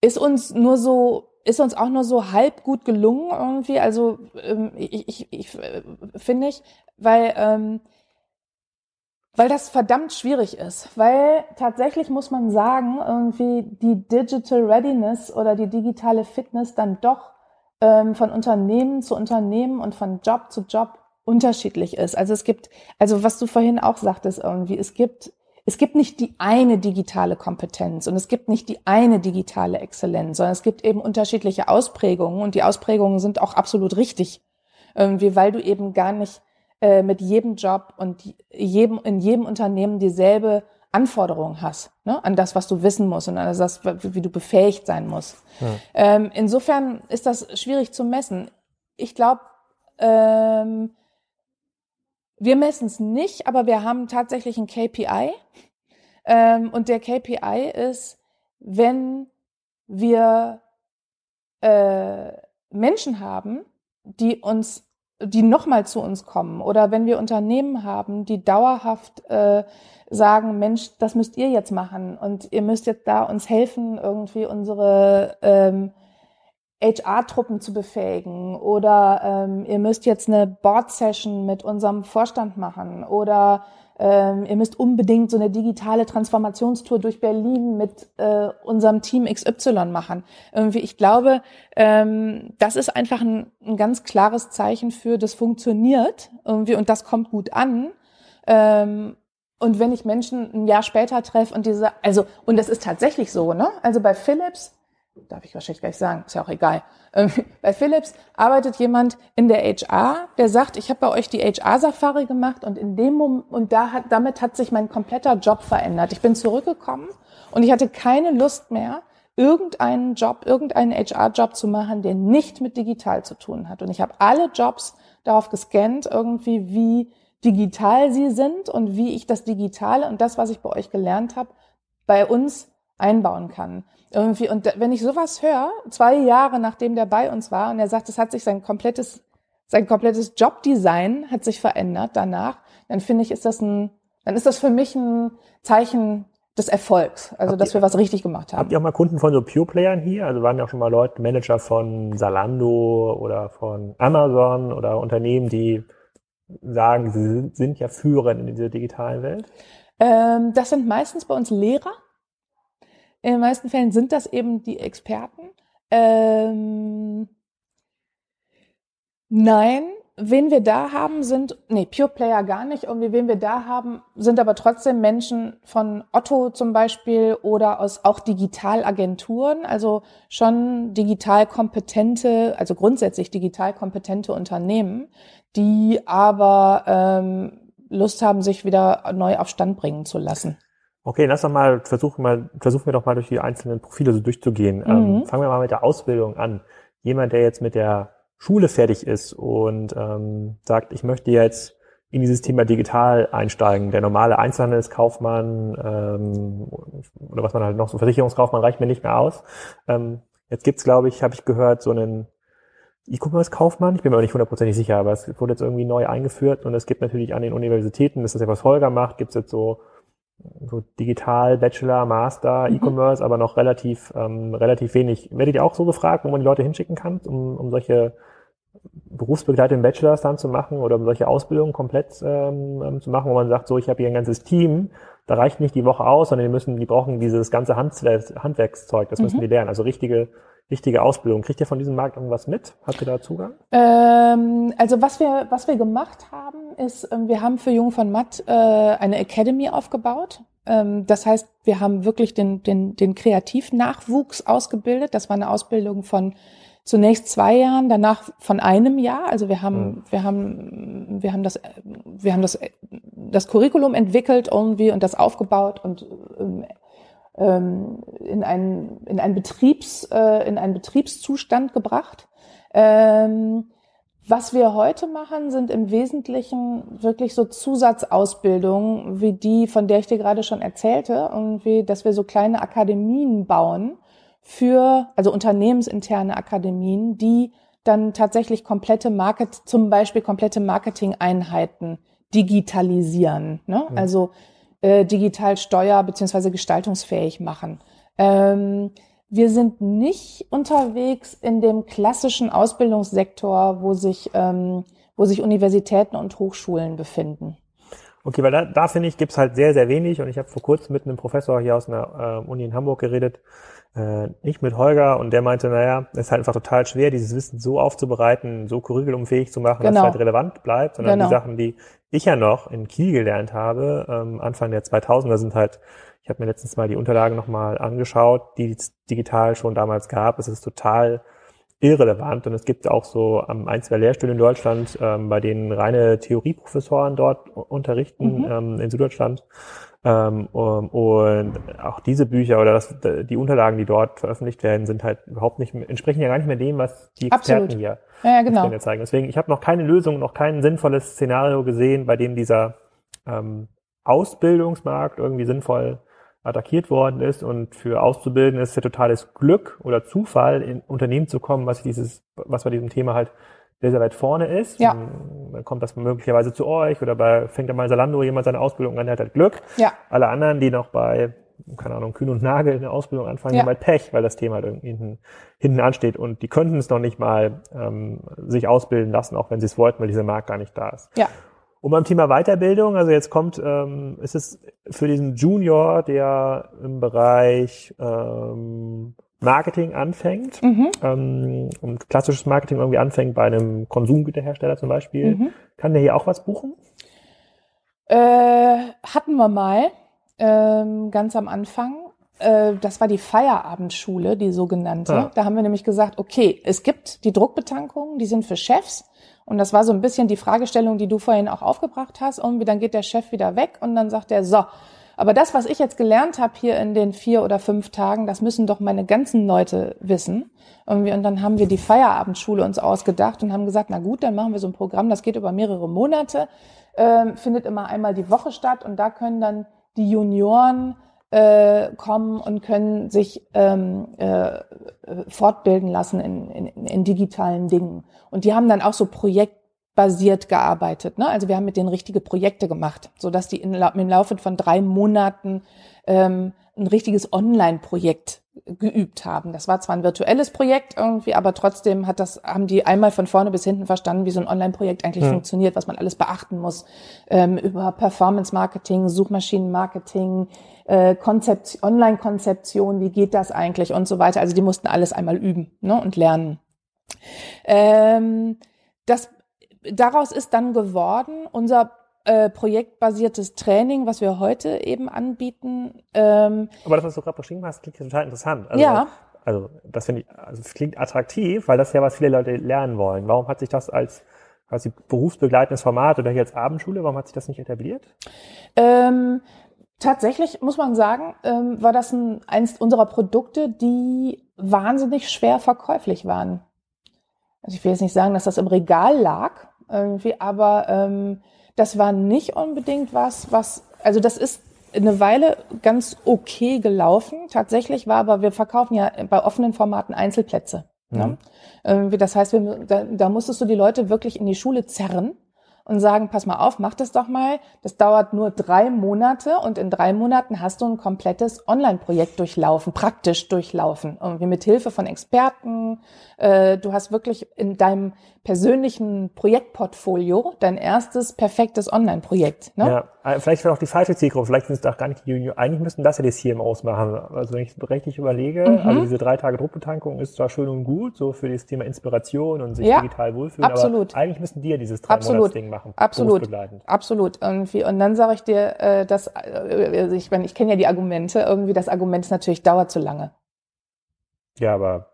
ist uns nur so ist uns auch nur so halb gut gelungen irgendwie. Also ähm, ich, ich, ich äh, finde ich, weil ähm, weil das verdammt schwierig ist. Weil tatsächlich muss man sagen, irgendwie die Digital Readiness oder die digitale Fitness dann doch ähm, von Unternehmen zu Unternehmen und von Job zu Job unterschiedlich ist. Also es gibt, also was du vorhin auch sagtest irgendwie, es gibt es gibt nicht die eine digitale Kompetenz und es gibt nicht die eine digitale Exzellenz, sondern es gibt eben unterschiedliche Ausprägungen und die Ausprägungen sind auch absolut richtig, irgendwie, weil du eben gar nicht äh, mit jedem Job und jedem, in jedem Unternehmen dieselbe Anforderungen hast ne, an das, was du wissen musst und an das, wie du befähigt sein musst. Ja. Ähm, insofern ist das schwierig zu messen. Ich glaube, ähm, wir messen es nicht, aber wir haben tatsächlich ein KPI. Ähm, und der KPI ist, wenn wir äh, Menschen haben, die uns, die nochmal zu uns kommen, oder wenn wir Unternehmen haben, die dauerhaft äh, sagen, Mensch, das müsst ihr jetzt machen und ihr müsst jetzt da uns helfen, irgendwie unsere ähm, HR-Truppen zu befähigen oder ähm, ihr müsst jetzt eine Board-Session mit unserem Vorstand machen oder ähm, ihr müsst unbedingt so eine digitale Transformationstour durch Berlin mit äh, unserem Team XY machen. Irgendwie, ich glaube, ähm, das ist einfach ein, ein ganz klares Zeichen für, das funktioniert irgendwie und das kommt gut an. Ähm, und wenn ich Menschen ein Jahr später treffe und diese, also, und das ist tatsächlich so, ne? Also bei Philips, darf ich wahrscheinlich gleich sagen, ist ja auch egal. Ähm, bei Philips arbeitet jemand in der HR, der sagt, ich habe bei euch die HR-Safari gemacht und in dem Moment, und da hat, damit hat sich mein kompletter Job verändert. Ich bin zurückgekommen und ich hatte keine Lust mehr, irgendeinen Job, irgendeinen HR-Job zu machen, der nicht mit digital zu tun hat. Und ich habe alle Jobs darauf gescannt, irgendwie wie digital sie sind und wie ich das Digitale und das, was ich bei euch gelernt habe, bei uns einbauen kann. Irgendwie, und wenn ich sowas höre, zwei Jahre nachdem der bei uns war und er sagt, es hat sich sein komplettes, sein komplettes Jobdesign hat sich verändert danach, dann finde ich, ist das ein, dann ist das für mich ein Zeichen des Erfolgs, also habt dass ihr, wir was richtig gemacht haben. Habt ihr auch mal Kunden von so Pure-Playern hier? Also waren ja auch schon mal Leute, Manager von Salando oder von Amazon oder Unternehmen, die sagen, sie sind ja führend in dieser digitalen Welt? Ähm, das sind meistens bei uns Lehrer, in den meisten Fällen sind das eben die Experten. Ähm, nein, wen wir da haben, sind, nee, Pure Player gar nicht. Und wen wir da haben, sind aber trotzdem Menschen von Otto zum Beispiel oder aus auch Digitalagenturen, also schon digital kompetente, also grundsätzlich digital kompetente Unternehmen, die aber ähm, Lust haben, sich wieder neu auf Stand bringen zu lassen. Okay, lass doch mal versuchen mal versuchen wir doch mal durch die einzelnen Profile so durchzugehen. Ähm, Mhm. fangen wir mal mit der Ausbildung an. Jemand, der jetzt mit der Schule fertig ist und ähm, sagt, ich möchte jetzt in dieses Thema digital einsteigen. Der normale Einzelhandelskaufmann ähm, oder was man halt noch so Versicherungskaufmann reicht mir nicht mehr aus. Ähm, jetzt gibt's, glaube ich, habe ich gehört, so einen E-Commerce-Kaufmann. Ich bin mir aber nicht hundertprozentig sicher, aber es wurde jetzt irgendwie neu eingeführt und es gibt natürlich an den Universitäten, das ist ja was Holger macht, gibt's jetzt so so digital, Bachelor, Master, Mhm. E-Commerce, aber noch relativ, ähm, relativ wenig. Werdet ihr auch so gefragt, wo man die Leute hinschicken kann, um, um solche berufsbegleitenden Bachelors dann zu machen oder um solche Ausbildungen komplett ähm, ähm, zu machen, wo man sagt, so, ich habe hier ein ganzes Team, da reicht nicht die Woche aus, sondern die müssen, die brauchen dieses ganze Handwerk, Handwerkszeug, das müssen Mhm. die lernen. Also richtige, richtige Ausbildung. Kriegt ihr von diesem Markt irgendwas mit? Habt ihr da Zugang? Ähm, also was wir, was wir gemacht haben, ist, ähm, wir haben für Jung von Matt äh, eine Academy aufgebaut. Ähm, das heißt, wir haben wirklich den, den, den Kreativnachwuchs ausgebildet. Das war eine Ausbildung von zunächst zwei Jahren, danach von einem Jahr. Also wir haben, Mhm. wir haben, wir haben das, wir haben das, das Curriculum entwickelt irgendwie und das aufgebaut und ähm, in einen, in einen Betriebs, äh, in einen Betriebszustand gebracht. Ähm, was wir heute machen, sind im Wesentlichen wirklich so Zusatzausbildungen, wie die, von der ich dir gerade schon erzählte, irgendwie, dass wir so kleine Akademien bauen für, also unternehmensinterne Akademien, die dann tatsächlich komplette Market, zum Beispiel komplette Marketing-Einheiten digitalisieren. Ne? Mhm. Also äh, digital steuer- bzw. gestaltungsfähig machen. Ähm, wir sind nicht unterwegs in dem klassischen Ausbildungssektor, wo sich, ähm, wo sich Universitäten und Hochschulen befinden. Okay, weil da, da finde ich, gibt's halt sehr, sehr wenig und ich habe vor kurzem mit einem Professor hier aus einer äh, Uni in Hamburg geredet, äh, nicht mit Holger und der meinte, naja, es ist halt einfach total schwer, dieses Wissen so aufzubereiten, so curriculumfähig zu machen, dass Genau. es halt relevant bleibt, sondern Genau. die Sachen, die ich ja noch in Kiel gelernt habe, ähm, Anfang der 2000er sind halt, ich habe mir letztens mal die Unterlagen nochmal angeschaut, die es digital schon damals gab, es ist total irrelevant und es gibt auch so ähm, ein, zwei Lehrstühle in Deutschland, ähm, bei denen reine Theorieprofessoren dort unterrichten Mhm. ähm, in Süddeutschland. Ähm, und auch diese Bücher oder das, die Unterlagen, die dort veröffentlicht werden, sind halt überhaupt nicht, mehr- entsprechen ja gar nicht mehr dem, was die Experten Absolut. hier Ja, ja genau. Zeigen. Deswegen, ich habe noch keine Lösung, noch kein sinnvolles Szenario gesehen, bei dem dieser ähm, Ausbildungsmarkt irgendwie sinnvoll attackiert worden ist und für Auszubildende ist es ja totales Glück oder Zufall, in Unternehmen zu kommen, was dieses, was bei diesem Thema halt sehr, sehr weit vorne ist. Ja. Dann kommt das möglicherweise zu euch oder bei, fängt dann mal Salando jemand seine Ausbildung an, der hat halt Glück. Ja, Alle anderen, die noch bei, keine Ahnung, Kühn und Nagel eine Ausbildung anfangen, Ja. haben halt Pech, weil das Thema halt irgendwie hinten, hinten ansteht und die könnten es noch nicht mal ähm, sich ausbilden lassen, auch wenn sie es wollten, weil dieser Markt gar nicht da ist. ja. Und beim Thema Weiterbildung, also jetzt kommt, ähm, ist es für diesen Junior, der im Bereich ähm, Marketing anfängt, Mhm. ähm, und klassisches Marketing irgendwie anfängt bei einem Konsumgüterhersteller zum Beispiel, Mhm. kann der hier auch was buchen? Äh, hatten wir mal ähm, ganz am Anfang. Äh, das war die Feierabendschule, die sogenannte. Ah. Da haben wir nämlich gesagt, okay, es gibt die Druckbetankungen, die sind für Chefs. Und das war so ein bisschen die Fragestellung, die du vorhin auch aufgebracht hast. Irgendwie dann geht der Chef wieder weg und dann sagt er, so, aber das, was ich jetzt gelernt habe hier in den vier oder fünf Tagen, das müssen doch meine ganzen Leute wissen. Irgendwie, und dann haben wir die Feierabendschule uns ausgedacht und haben gesagt, na gut, dann machen wir so ein Programm, das geht über mehrere Monate, ähm, findet immer einmal die Woche statt und da können dann die Junioren äh, kommen und können sich ähm, äh, fortbilden lassen in, in, in digitalen Dingen. Und die haben dann auch so projektbasiert gearbeitet. Ne? Also wir haben mit denen richtige Projekte gemacht, so dass die in, im Laufe von drei Monaten ähm, ein richtiges Online-Projekt geübt haben. Das war zwar ein virtuelles Projekt irgendwie, aber trotzdem hat das, haben die einmal von vorne bis hinten verstanden, wie so ein Online-Projekt eigentlich Hm. funktioniert, was man alles beachten muss ähm, über Performance-Marketing, Suchmaschinen-Marketing, äh, Konzept, Online-Konzeption, wie geht das eigentlich und so weiter. Also die mussten alles einmal üben ne, und lernen. Ähm, das, daraus ist dann geworden unser äh, projektbasiertes Training, was wir heute eben anbieten. Ähm, Aber das, was du gerade beschrieben hast, klingt ja total interessant. Also, Ja. Also, das finde ich, also es klingt attraktiv, weil das ja was viele Leute lernen wollen. Warum hat sich das als quasi berufsbegleitendes Format oder hier als Abendschule, warum hat sich das nicht etabliert? Ähm, Tatsächlich muss man sagen, ähm, war das ein, eins unserer Produkte, die wahnsinnig schwer verkäuflich waren. Also ich will jetzt nicht sagen, dass das im Regal lag, irgendwie, aber ähm, das war nicht unbedingt was, was, also das ist eine Weile ganz okay gelaufen. Tatsächlich war aber, wir verkaufen ja bei offenen Formaten Einzelplätze. Ne? Mhm. Ne? Das heißt, wir, da, da musstest du die Leute wirklich in die Schule zerren und sagen, pass mal auf, mach das doch mal. Das dauert nur drei Monate und in drei Monaten hast du ein komplettes Online-Projekt durchlaufen, praktisch durchlaufen. Irgendwie mit Hilfe von Experten. Äh, du hast wirklich in deinem persönlichen Projektportfolio dein erstes perfektes Online-Projekt. Ne? Ja, äh, vielleicht wäre auch die falsche Zielgruppe. Vielleicht sind es doch gar nicht die Junior. Eigentlich müssten das ja die CMOs machen. Also wenn ich es richtig überlege, mhm. also diese drei Tage Druckbetankung ist zwar schön und gut, so für das Thema Inspiration und sich ja, digital wohlfühlen, absolut. aber eigentlich müssten die ja dieses drei Monats Ding machen. Absolut. Absolut. Irgendwie. Und dann sage ich dir, äh, dass äh, ich meine, ich kenne ja die Argumente. Irgendwie das Argument ist natürlich dauert zu lange. Ja, aber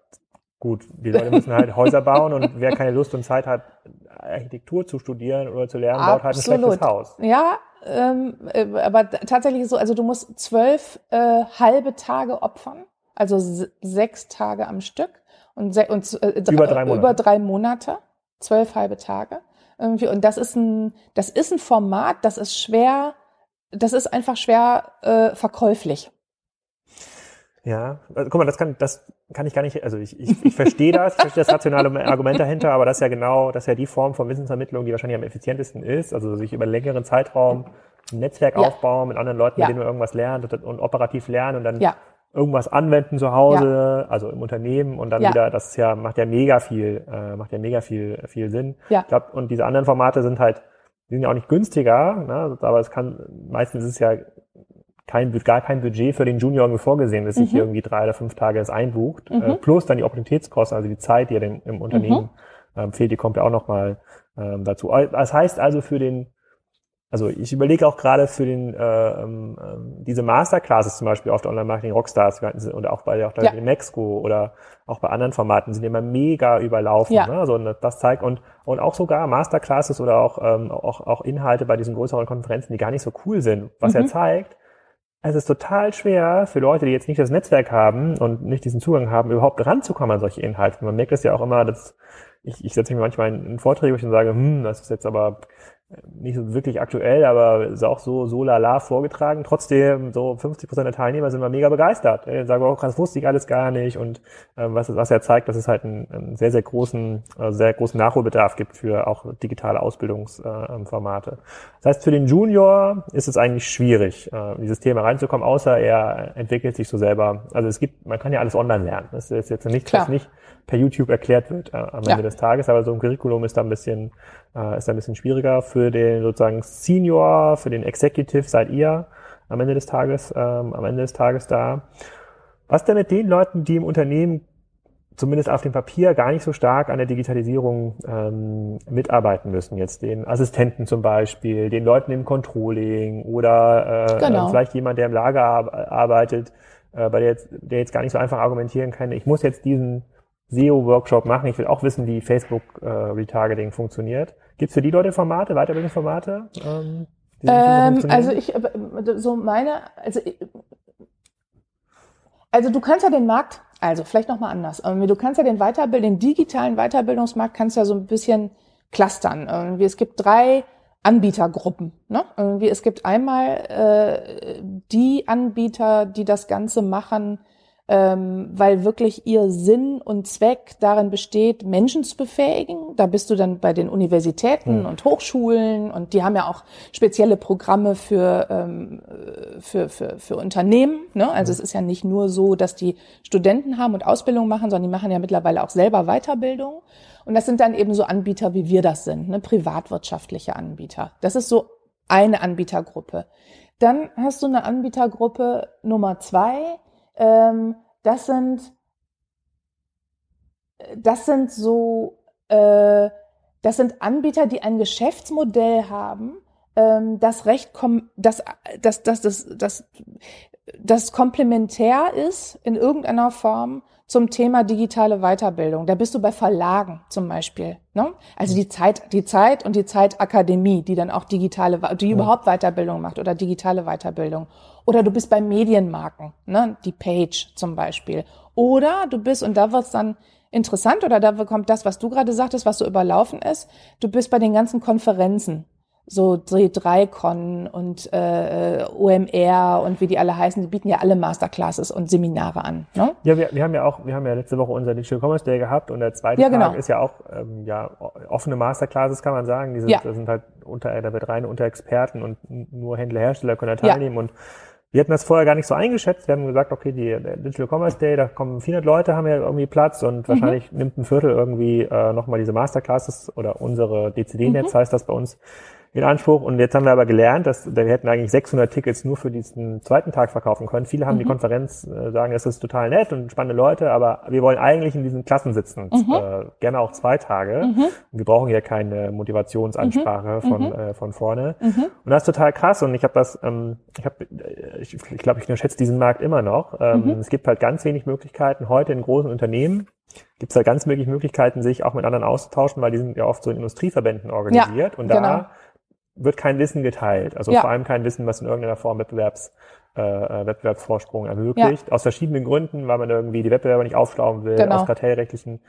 gut, die Leute müssen halt Häuser bauen und wer keine Lust und Zeit hat, Architektur zu studieren oder zu lernen, baut halt ein schlechtes Haus. Ja, ähm, äh, aber tatsächlich ist so, also du musst zwölf äh, halbe Tage opfern, also sechs Tage am Stück und, und äh, über, drei über drei Monate, zwölf halbe Tage. Irgendwie. Und das ist ein, das ist ein Format, das ist schwer, das ist einfach schwer äh, verkäuflich. Ja, also, guck mal, das kann, das kann ich gar nicht, also ich, ich, ich verstehe das, ich verstehe das rationale Argument dahinter, aber das ist ja genau, das ist ja die Form von Wissensvermittlung, die wahrscheinlich am effizientesten ist, also sich über einen längeren Zeitraum ein Netzwerk ja. aufbauen mit anderen Leuten, ja. mit denen man irgendwas lernt und, und operativ lernen und dann ja. irgendwas anwenden zu Hause, also im Unternehmen und dann wieder, das ist ja, macht ja mega viel, äh, macht ja mega viel, viel Sinn. Ja. Ich glaube, und diese anderen Formate sind halt, die sind ja auch nicht günstiger, ne, aber es kann, meistens ist es ja kein, gar kein Budget für den Junior irgendwie vorgesehen, dass sich mhm. irgendwie drei oder fünf Tage es einbucht, mhm. äh, plus dann die Opportunitätskosten, also die Zeit, die ja den, im Unternehmen mhm. ähm, fehlt, die kommt ja auch nochmal ähm, dazu. Das heißt also für den, also ich überlege auch gerade für den äh, ähm, diese Masterclasses zum Beispiel auf der Online-Marketing Rockstars und auch bei auch bei ja. Mexiko oder auch bei anderen Formaten sind immer mega überlaufen. Ja. Ne? Also das zeigt und und auch sogar Masterclasses oder auch ähm, auch auch Inhalte bei diesen größeren Konferenzen, die gar nicht so cool sind, was mhm. ja zeigt, es ist total schwer für Leute, die jetzt nicht das Netzwerk haben und nicht diesen Zugang haben, überhaupt ranzukommen an solche Inhalte. Man merkt das ja auch immer, dass ich, ich setze mich manchmal in, in Vorträge, dann sage, hm, das ist jetzt aber nicht so wirklich aktuell, aber ist auch so so lala vorgetragen. Trotzdem, so 50 Prozent der Teilnehmer sind mal mega begeistert. Die sagen, auch, das wusste ich alles gar nicht. Und ähm, was, was ja zeigt, dass es halt einen, einen sehr, sehr großen, äh, sehr großen Nachholbedarf gibt für auch digitale Ausbildungsformate. das heißt, für den Junior ist es eigentlich schwierig, äh, in dieses Thema reinzukommen, außer er entwickelt sich so selber. Also es gibt, man kann ja alles online lernen. Das ist jetzt nicht, Klar. was nicht per YouTube erklärt wird äh, am Ende ja. des Tages, aber so ein Curriculum ist da ein bisschen äh, ist ein bisschen schwieriger. Für den sozusagen Senior, für den Executive seid ihr am Ende des Tages, ähm, am Ende des Tages da. Was denn mit den Leuten, die im Unternehmen zumindest auf dem Papier gar nicht so stark an der Digitalisierung ähm, mitarbeiten müssen. Jetzt den Assistenten zum Beispiel, den Leuten im Controlling oder äh, genau. vielleicht jemand, der im Lager arbeitet, äh, bei der jetzt, der jetzt gar nicht so einfach argumentieren kann, ich muss jetzt diesen SEO-Workshop machen. Ich will auch wissen, wie Facebook-Retargeting äh, funktioniert. Gibt es für die Leute Formate, Weiterbildungsformate? Ähm, ähm, also ich, äh, so meine, also, also du kannst ja den Markt, also vielleicht nochmal anders. Ähm, du kannst ja den Weiterbild, den digitalen Weiterbildungsmarkt kannst ja so ein bisschen clustern. Irgendwie es gibt drei Anbietergruppen. Ne? Irgendwie es gibt einmal äh, die Anbieter, die das Ganze machen, ähm, weil wirklich ihr Sinn und Zweck darin besteht, Menschen zu befähigen. Da bist du dann bei den Universitäten mhm. und Hochschulen und die haben ja auch spezielle Programme für, ähm, für, für, für Unternehmen. Ne? Also mhm. es ist ja nicht nur so, dass die Studenten haben und Ausbildung machen, sondern die machen ja mittlerweile auch selber Weiterbildung. Und das sind dann eben so Anbieter, wie wir das sind, ne? privatwirtschaftliche Anbieter. Das ist so eine Anbietergruppe. Dann hast du eine Anbietergruppe Nummer zwei, ähm, das sind, das sind so, äh, das sind Anbieter, die ein Geschäftsmodell haben, ähm, das recht, kom das, das, das, das, das, das komplementär ist in irgendeiner Form zum Thema digitale Weiterbildung. Da bist du bei Verlagen zum Beispiel. Ne? Also die Zeit, die Zeit und die Zeitakademie, die dann auch digitale, die überhaupt Weiterbildung macht oder digitale Weiterbildung. Oder du bist bei Medienmarken, ne? die Page zum Beispiel. Oder du bist, und da wird's dann interessant, oder da kommt das, was du gerade sagtest, was so überlaufen ist, du bist bei den ganzen Konferenzen so D3Con und äh, OMR und wie die alle heißen, die bieten ja alle Masterclasses und Seminare an. Ne? Ja, wir, wir haben ja auch, wir haben ja letzte Woche unser Digital Commerce Day gehabt und der zweite ja, genau. Tag ist ja auch ähm, ja offene Masterclasses, kann man sagen. Die sind, ja. sind halt unter, da wird rein unter Experten und nur Händler, Hersteller können da teilnehmen ja. und wir hatten das vorher gar nicht so eingeschätzt. Wir haben gesagt, okay, die der Digital Commerce Day, da kommen 400 Leute, haben ja irgendwie Platz und mhm. wahrscheinlich nimmt ein Viertel irgendwie äh, nochmal diese Masterclasses oder unsere DCD-Netz mhm. heißt das bei uns in Anspruch. Und jetzt haben wir aber gelernt, dass wir hätten eigentlich 600 Tickets nur für diesen zweiten Tag verkaufen können. Viele haben mhm. die Konferenz, äh, sagen, es ist total nett und spannende Leute, aber wir wollen eigentlich in diesen Klassen sitzen. Mhm. Äh, gerne auch zwei Tage. Mhm. wir brauchen ja keine Motivationsansprache mhm. von, mhm. äh, von vorne. Mhm. Und das ist total krass. Und ich habe das, ähm, ich habe, äh, ich, ich glaube, ich schätze diesen Markt immer noch. Ähm, Es gibt halt ganz wenig Möglichkeiten heute in großen Unternehmen gibt es halt ganz wenig Möglichkeiten, sich auch mit anderen auszutauschen, weil die sind ja oft so in Industrieverbänden organisiert. Ja, und da genau wird kein Wissen geteilt. Also ja. vor allem kein Wissen, was in irgendeiner Form Wettbewerbs, äh, äh, Wettbewerbsvorsprung ermöglicht. Ja. Aus verschiedenen Gründen, weil man irgendwie die Wettbewerber nicht aufschlauen will, genau. aus kartellrechtlichen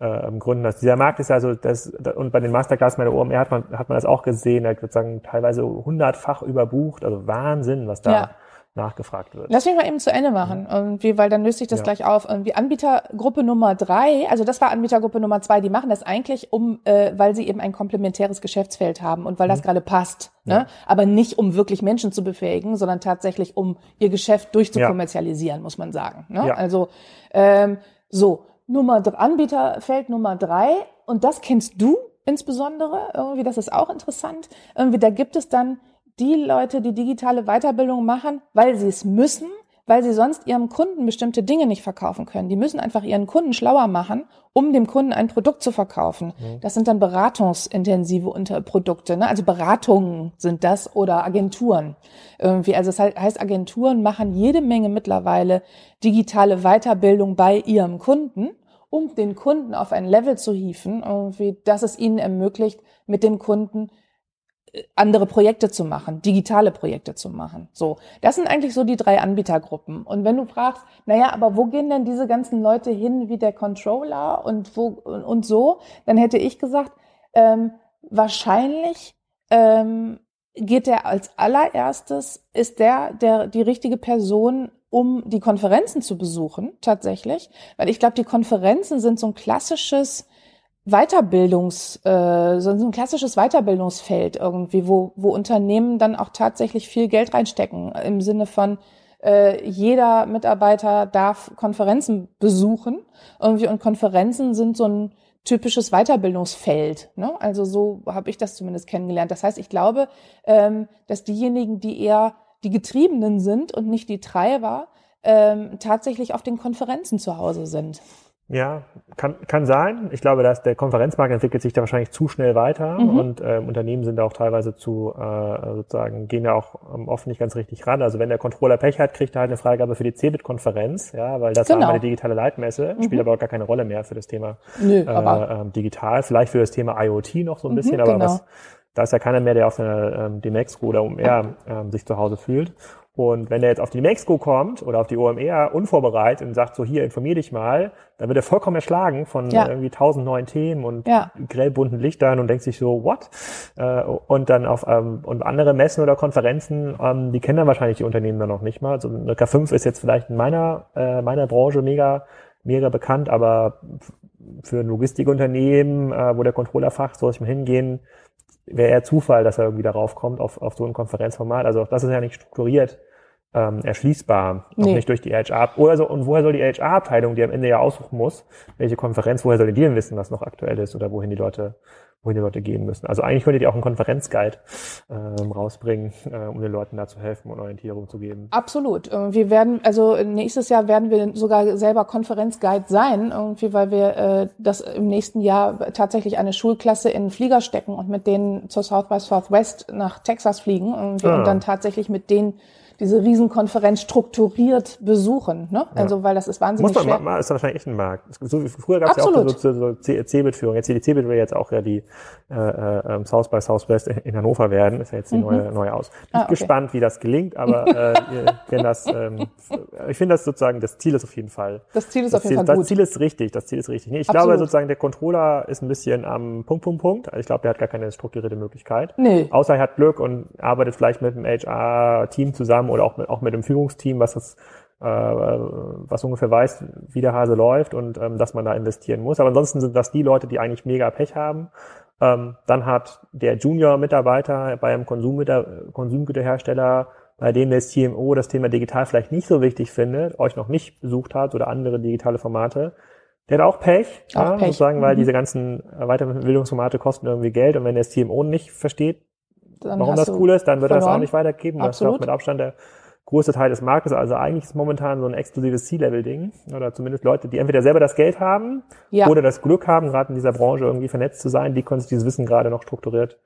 äh, Gründen. Also dieser Markt ist also das, und bei den Masterclass meiner OMR hat man, hat man das auch gesehen, da sozusagen teilweise hundertfach überbucht, also Wahnsinn, was da ja nachgefragt wird. Lass mich mal eben zu Ende machen, irgendwie, weil dann löst sich das ja. gleich auf. Irgendwie Anbietergruppe Nummer drei, also das war Anbietergruppe Nummer zwei, die machen das eigentlich, um, äh, weil sie eben ein komplementäres Geschäftsfeld haben und weil mhm. das gerade passt. Ne? Ja. Aber nicht, um wirklich Menschen zu befähigen, sondern tatsächlich, um ihr Geschäft durchzukommerzialisieren, ja. muss man sagen. Ne? Ja. Also ähm, so, Nummer Anbieterfeld Nummer drei, und das kennst du insbesondere, irgendwie, das ist auch interessant. Irgendwie, da gibt es dann die Leute, die digitale Weiterbildung machen, weil sie es müssen, weil sie sonst ihrem Kunden bestimmte Dinge nicht verkaufen können. Die müssen einfach ihren Kunden schlauer machen, um dem Kunden ein Produkt zu verkaufen. Mhm. Das sind dann beratungsintensive Produkte, ne? also Beratungen sind das oder Agenturen. Irgendwie, also das heißt, Agenturen machen jede Menge mittlerweile digitale Weiterbildung bei ihrem Kunden, um den Kunden auf ein Level zu hieven, irgendwie, dass es ihnen ermöglicht, mit dem Kunden andere Projekte zu machen, digitale Projekte zu machen. So, das sind eigentlich so die drei Anbietergruppen. Und wenn du fragst, naja, aber wo gehen denn diese ganzen Leute hin wie der Controller und wo und so, dann hätte ich gesagt, ähm, wahrscheinlich ähm, geht der als allererstes, ist der, der die richtige Person, um die Konferenzen zu besuchen, tatsächlich. Weil ich glaube, die Konferenzen sind so ein klassisches Weiterbildungs, äh, so ein klassisches Weiterbildungsfeld irgendwie, wo, wo Unternehmen dann auch tatsächlich viel Geld reinstecken im Sinne von äh, jeder Mitarbeiter darf Konferenzen besuchen irgendwie und Konferenzen sind so ein typisches Weiterbildungsfeld. Ne? Also so habe ich das zumindest kennengelernt. Das heißt, ich glaube, ähm, dass diejenigen, die eher die Getriebenen sind und nicht die Treiber, ähm, tatsächlich auf den Konferenzen zu Hause sind. Ja, kann, kann sein. Ich glaube, dass der Konferenzmarkt entwickelt sich da wahrscheinlich zu schnell weiter mhm. und ähm, Unternehmen sind da auch teilweise zu äh, sozusagen gehen da auch ähm, oft nicht ganz richtig ran. Also wenn der Controller Pech hat, kriegt er halt eine Freigabe für die CeBIT-Konferenz, ja, weil das genau. war eine digitale Leitmesse, mhm. spielt aber auch gar keine Rolle mehr für das Thema Nö, äh, ähm, digital, vielleicht für das Thema IoT noch so ein mhm, bisschen, aber genau. was, da ist ja keiner mehr, der auf einer ähm, DMX oder OMR ähm, sich zu Hause fühlt. Und wenn er jetzt auf die Mexiko kommt oder auf die OMR unvorbereitet und sagt, so hier, informier dich mal, dann wird er vollkommen erschlagen von ja. irgendwie tausend neuen Themen und ja. grellbunten Lichtern und denkt sich so, what? Äh, und dann auf ähm, und andere Messen oder Konferenzen, ähm, die kennen dann wahrscheinlich die Unternehmen dann noch nicht mal. So eine K5 ist jetzt vielleicht in meiner, äh, meiner Branche mega, mega bekannt, aber für ein Logistikunternehmen, äh, wo der Controllerfach, soll ich mal hingehen, wäre eher Zufall, dass er irgendwie darauf kommt, auf, auf so ein Konferenzformat. Also das ist ja nicht strukturiert ähm, erschließbar, nee. auch nicht durch die HR. Oder so, und woher soll die HR-Abteilung, die am Ende ja aussuchen muss, welche Konferenz, woher soll die denn wissen, was noch aktuell ist oder wohin die Leute wohin die Leute gehen müssen. Also eigentlich könntet ihr auch einen Konferenzguide ähm, rausbringen, äh, um den Leuten da zu helfen und Orientierung zu geben. Absolut. Wir werden, also nächstes Jahr werden wir sogar selber Konferenzguide sein, irgendwie, weil wir äh, das im nächsten Jahr tatsächlich eine Schulklasse in den Flieger stecken und mit denen zur South by Southwest nach Texas fliegen irgendwie, ah. und dann tatsächlich mit denen diese Riesenkonferenz strukturiert besuchen. Ne? Ja. Also weil das ist wahnsinnig Muss man, schwer. Mal, ist wahrscheinlich echt ein Markt. So, früher gab es ja auch so, so CeBIT-Führung. Jetzt die CeBIT will jetzt auch ja die äh, äh, South by Southwest in Hannover werden. Ist ja jetzt die mhm. neue, neue aus. Bin ah, okay. gespannt, wie das gelingt, aber äh, wenn das, ähm, ich finde das sozusagen, das Ziel ist auf jeden Fall. Das Ziel ist auf jeden Ziel, Fall gut. Das Ziel ist richtig, das Ziel ist richtig. Nee, ich Absolut. glaube sozusagen, der Controller ist ein bisschen am Punkt, Punkt, Punkt. Also ich glaube, der hat gar keine strukturierte Möglichkeit. Nee. Außer er hat Glück und arbeitet vielleicht mit dem HR-Team zusammen oder auch mit, auch mit dem Führungsteam, was das äh, was ungefähr weiß, wie der Hase läuft und ähm, dass man da investieren muss. Aber ansonsten sind das die Leute, die eigentlich mega Pech haben. Ähm, dann hat der Junior-Mitarbeiter bei einem Konsumgüterhersteller, bei dem der CMO das Thema digital vielleicht nicht so wichtig findet, euch noch nicht besucht hat oder andere digitale Formate, der hat auch Pech, auch ja, Pech. sozusagen, weil mhm. diese ganzen Weiterbildungsformate kosten irgendwie Geld und wenn der CMO nicht versteht, dann warum das cool ist, dann wird er das auch nicht weitergeben. Das ist auch mit Abstand der größte Teil des Marktes. Also eigentlich ist momentan so ein exklusives C-Level-Ding. Oder zumindest Leute, die entweder selber das Geld haben ja. oder das Glück haben, gerade in dieser Branche irgendwie vernetzt zu sein, die können sich dieses Wissen gerade noch strukturiert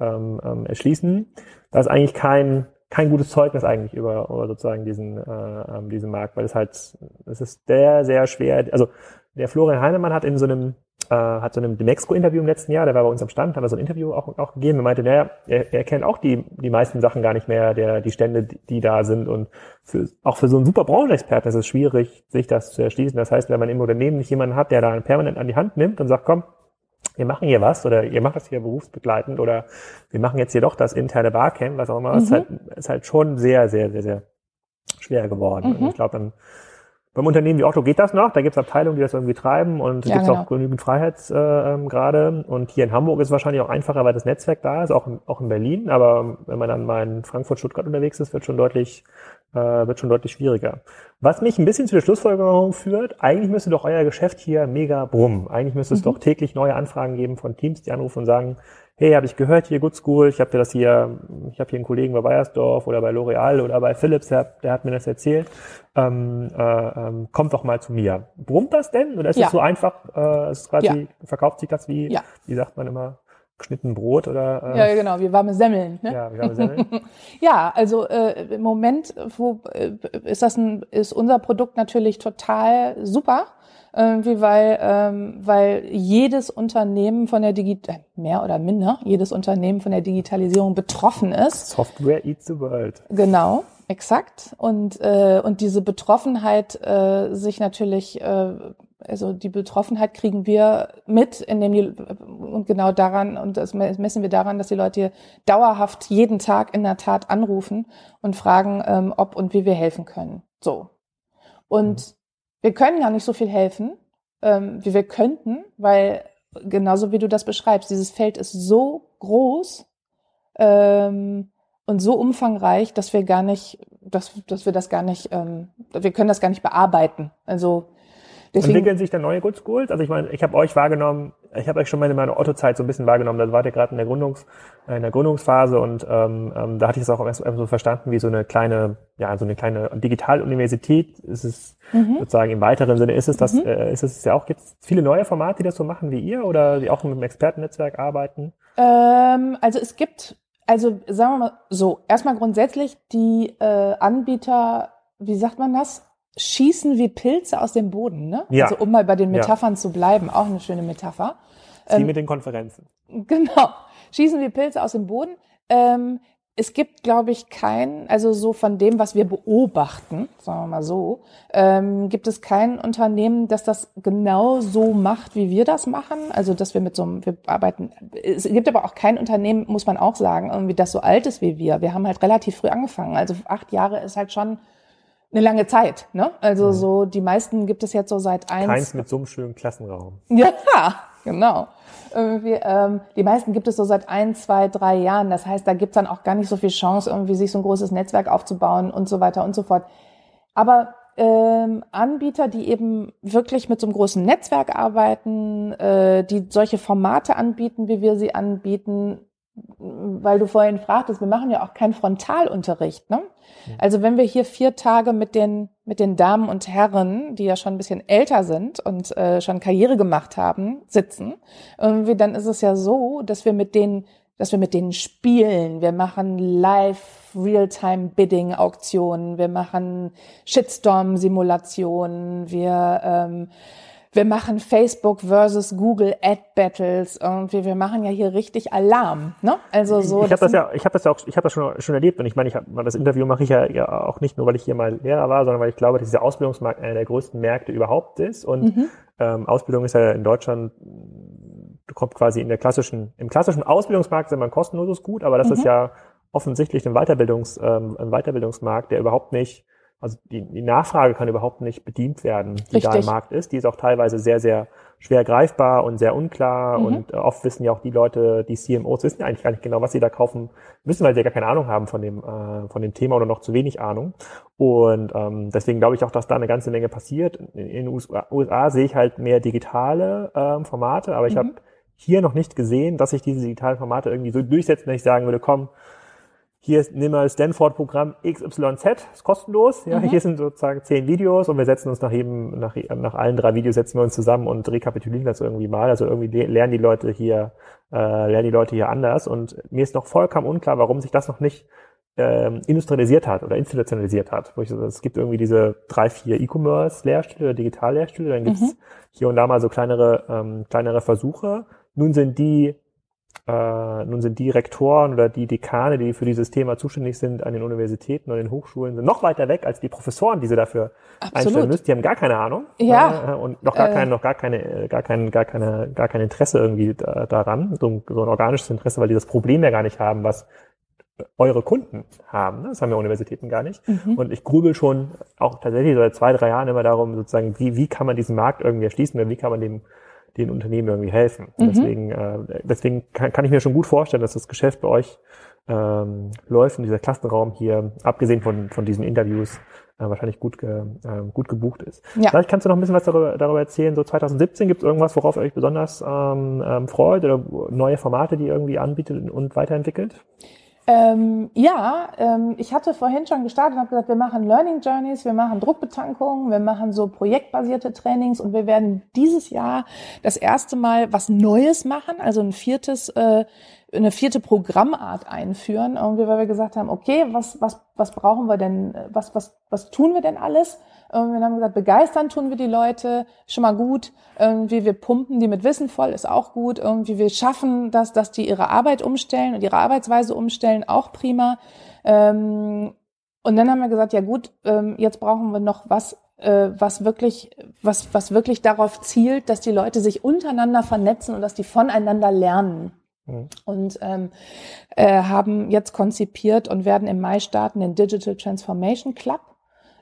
ähm, ähm, erschließen. Da ist eigentlich kein kein gutes Zeugnis eigentlich über, über sozusagen diesen, äh, ähm, diesen Markt, weil es halt, es ist sehr, sehr schwer. Also der Florian Heinemann hat in so einem äh, hat so einem Demexco-Interview im letzten Jahr, der war bei uns am Stand, hat er so ein Interview auch, auch gegeben und meinte, naja, er, er kennt auch die, die meisten Sachen gar nicht mehr, der, die Stände, die, die da sind und für, auch für so einen super Branchenexperten ist es schwierig, sich das zu erschließen. Das heißt, wenn man im Unternehmen nicht jemanden hat, der da permanent an die Hand nimmt und sagt, komm, wir machen hier was oder ihr macht das hier berufsbegleitend oder wir machen jetzt hier doch das interne Barcamp, was auch immer, mhm. ist, halt, ist halt schon sehr, sehr, sehr, sehr schwer geworden. Mhm. ich glaube, dann beim Unternehmen wie Otto geht das noch, da gibt es Abteilungen, die das irgendwie treiben und es ja, gibt genau. auch genügend Freiheitsgrade. Äh, ähm, und hier in Hamburg ist es wahrscheinlich auch einfacher, weil das Netzwerk da ist, auch in, auch in Berlin. Aber wenn man dann mal in Frankfurt, Stuttgart unterwegs ist, wird schon deutlich, äh, wird schon deutlich schwieriger. Was mich ein bisschen zu der Schlussfolgerung führt, eigentlich müsste doch euer Geschäft hier mega brummen. Eigentlich müsste es mhm. doch täglich neue Anfragen geben von Teams, die anrufen und sagen, hey, habe ich gehört hier Good School, ich habe dir das hier, ich habe hier einen Kollegen bei Bayersdorf oder bei L'Oreal oder bei Philips, der, der hat mir das erzählt, ähm, äh, ähm, kommt doch mal zu mir. Brummt das denn oder ist ja. es so einfach, äh, ist quasi, ja. verkauft sich das wie, ja. wie sagt man immer, geschnitten Brot oder äh, ja genau wie warme Semmeln ne? ja wie warme Semmeln ja also äh, im Moment wo äh, ist das ein ist unser Produkt natürlich total super irgendwie, weil, ähm, weil jedes Unternehmen von der Digit äh, mehr oder minder, jedes Unternehmen von der Digitalisierung betroffen ist. Software eats the world. Genau, exakt. Und, äh, und diese Betroffenheit äh, sich natürlich, äh, also die Betroffenheit kriegen wir mit, indem die, und genau daran, und das messen wir daran, dass die Leute hier dauerhaft jeden Tag in der Tat anrufen und fragen, ähm, ob und wie wir helfen können. So. Und mhm wir können gar nicht so viel helfen, ähm, wie wir könnten, weil genauso wie du das beschreibst, dieses Feld ist so groß ähm, und so umfangreich, dass wir gar nicht, dass, dass wir das gar nicht, ähm, wir können das gar nicht bearbeiten. Also Deswegen, Entwickeln sich da neue Good Schools? Also ich meine, ich habe euch wahrgenommen, ich habe euch schon mal in meiner Otto-Zeit so ein bisschen wahrgenommen, da wart ihr gerade in der Gründungs, in der Gründungsphase und ähm, ähm, da hatte ich es auch erst so verstanden, wie so eine kleine, ja, so eine kleine Digitaluniversität ist es mhm. sozusagen im weiteren Sinne, ist es das, mhm. äh, ist es ja auch, gibt es viele neue Formate, die das so machen wie ihr oder die auch mit dem Expertennetzwerk arbeiten? Ähm, also es gibt, also sagen wir mal so, erstmal grundsätzlich die äh, Anbieter, wie sagt man das? Schießen wie Pilze aus dem Boden, ne? Ja. Also um mal bei den Metaphern ja. zu bleiben, auch eine schöne Metapher. Sie ähm, mit den Konferenzen. Genau. Schießen wie Pilze aus dem Boden. Ähm, es gibt, glaube ich, kein, also so von dem, was wir beobachten, sagen wir mal so, ähm, gibt es kein Unternehmen, das das genau so macht, wie wir das machen. Also, dass wir mit so einem, wir arbeiten, es gibt aber auch kein Unternehmen, muss man auch sagen, irgendwie das so alt ist wie wir. Wir haben halt relativ früh angefangen. Also acht Jahre ist halt schon eine lange Zeit. Ne? Also mhm. so die meisten gibt es jetzt so seit eins. Keins mit so einem schönen Klassenraum. Ja, genau. Irgendwie, ähm, die meisten gibt es so seit ein, zwei, drei Jahren. Das heißt, da gibt es dann auch gar nicht so viel Chance, irgendwie sich so ein großes Netzwerk aufzubauen und so weiter und so fort. Aber ähm, Anbieter, die eben wirklich mit so einem großen Netzwerk arbeiten, äh, die solche Formate anbieten, wie wir sie anbieten, weil du vorhin fragtest, wir machen ja auch keinen Frontalunterricht. Ne? Also wenn wir hier vier Tage mit den, mit den Damen und Herren, die ja schon ein bisschen älter sind und äh, schon Karriere gemacht haben, sitzen, irgendwie, dann ist es ja so, dass wir mit denen dass wir mit denen spielen. Wir machen live Real-Time-Bidding-Auktionen, wir machen Shitstorm-Simulationen, wir ähm, wir machen Facebook versus Google Ad Battles irgendwie. Wir machen ja hier richtig Alarm. Ne? Also so. Ich habe das ja, ich habe das ja auch, ich habe das schon schon erlebt und ich meine, ich hab, das Interview mache ich ja, ja auch nicht nur, weil ich hier mal Lehrer war, sondern weil ich glaube, dass dieser Ausbildungsmarkt einer der größten Märkte überhaupt ist und mhm. ähm, Ausbildung ist ja in Deutschland kommt quasi in der klassischen, im klassischen Ausbildungsmarkt sind man kostenloses Gut, aber das mhm. ist ja offensichtlich ein Weiterbildungs, ähm, ein Weiterbildungsmarkt, der überhaupt nicht also die, die Nachfrage kann überhaupt nicht bedient werden, die Richtig. da im Markt ist. Die ist auch teilweise sehr, sehr schwer greifbar und sehr unklar. Mhm. Und äh, oft wissen ja auch die Leute, die CMOs wissen ja eigentlich gar nicht genau, was sie da kaufen müssen, weil sie ja gar keine Ahnung haben von dem, äh, von dem Thema oder noch zu wenig Ahnung. Und ähm, deswegen glaube ich auch, dass da eine ganze Menge passiert. In den USA, USA sehe ich halt mehr digitale ähm, Formate, aber ich mhm. habe hier noch nicht gesehen, dass sich diese digitalen Formate irgendwie so durchsetzen, dass ich sagen würde, komm, hier ist, nehmen wir das Stanford-Programm XYZ, ist kostenlos. Ja, mhm. hier sind sozusagen zehn Videos und wir setzen uns nach jedem, nach, nach allen drei Videos setzen wir uns zusammen und rekapitulieren das irgendwie mal. Also irgendwie lernen die Leute hier, äh, lernen die Leute hier anders. Und mir ist noch vollkommen unklar, warum sich das noch nicht ähm, industrialisiert hat oder institutionalisiert hat. Wo ich, es gibt irgendwie diese drei, vier E-Commerce-Lehrstühle oder Digital-Lehrstühle, dann gibt's mhm. hier und da mal so kleinere, ähm, kleinere Versuche. Nun sind die äh, nun sind die Rektoren oder die Dekane, die für dieses Thema zuständig sind an den Universitäten und den Hochschulen, sind noch weiter weg als die Professoren, die sie dafür Absolut. einstellen müssen. Die haben gar keine Ahnung ja. Äh, und noch gar äh. kein, noch gar keine, gar kein, gar keine, gar kein Interesse irgendwie da, daran, so ein, so ein organisches Interesse, weil die das Problem ja gar nicht haben, was eure Kunden haben. Ne? Das haben ja Universitäten gar nicht. Mhm. Und ich grübel schon auch tatsächlich seit zwei, drei Jahren immer darum, sozusagen, wie, wie kann man diesen Markt irgendwie erschließen wie kann man dem den Unternehmen irgendwie helfen. Mhm. Deswegen, äh, deswegen kann, kann ich mir schon gut vorstellen, dass das Geschäft bei euch ähm, läuft und dieser Klassenraum hier, abgesehen von, von diesen Interviews, äh, wahrscheinlich gut, ge, äh, gut gebucht ist. Ja. Vielleicht kannst du noch ein bisschen was darüber, darüber erzählen. So 2017 gibt es irgendwas, worauf ihr euch besonders ähm, ähm, freut oder neue Formate, die ihr irgendwie anbietet und weiterentwickelt? Ähm, ja, ähm, ich hatte vorhin schon gestartet und habe gesagt, wir machen Learning Journeys, wir machen Druckbetankungen, wir machen so projektbasierte Trainings und wir werden dieses Jahr das erste Mal was Neues machen, also ein viertes, äh, eine vierte Programmart einführen, irgendwie, weil wir gesagt haben, okay, was, was, was brauchen wir denn, was, was, was tun wir denn alles? Wir haben gesagt, begeistern tun wir die Leute, schon mal gut. Irgendwie wir pumpen die mit Wissen voll, ist auch gut. Irgendwie wir schaffen das, dass die ihre Arbeit umstellen und ihre Arbeitsweise umstellen, auch prima. Ähm, und dann haben wir gesagt, ja gut, ähm, jetzt brauchen wir noch was, äh, was wirklich, was, was wirklich darauf zielt, dass die Leute sich untereinander vernetzen und dass die voneinander lernen. Mhm. Und ähm, äh, haben jetzt konzipiert und werden im Mai starten den Digital Transformation Club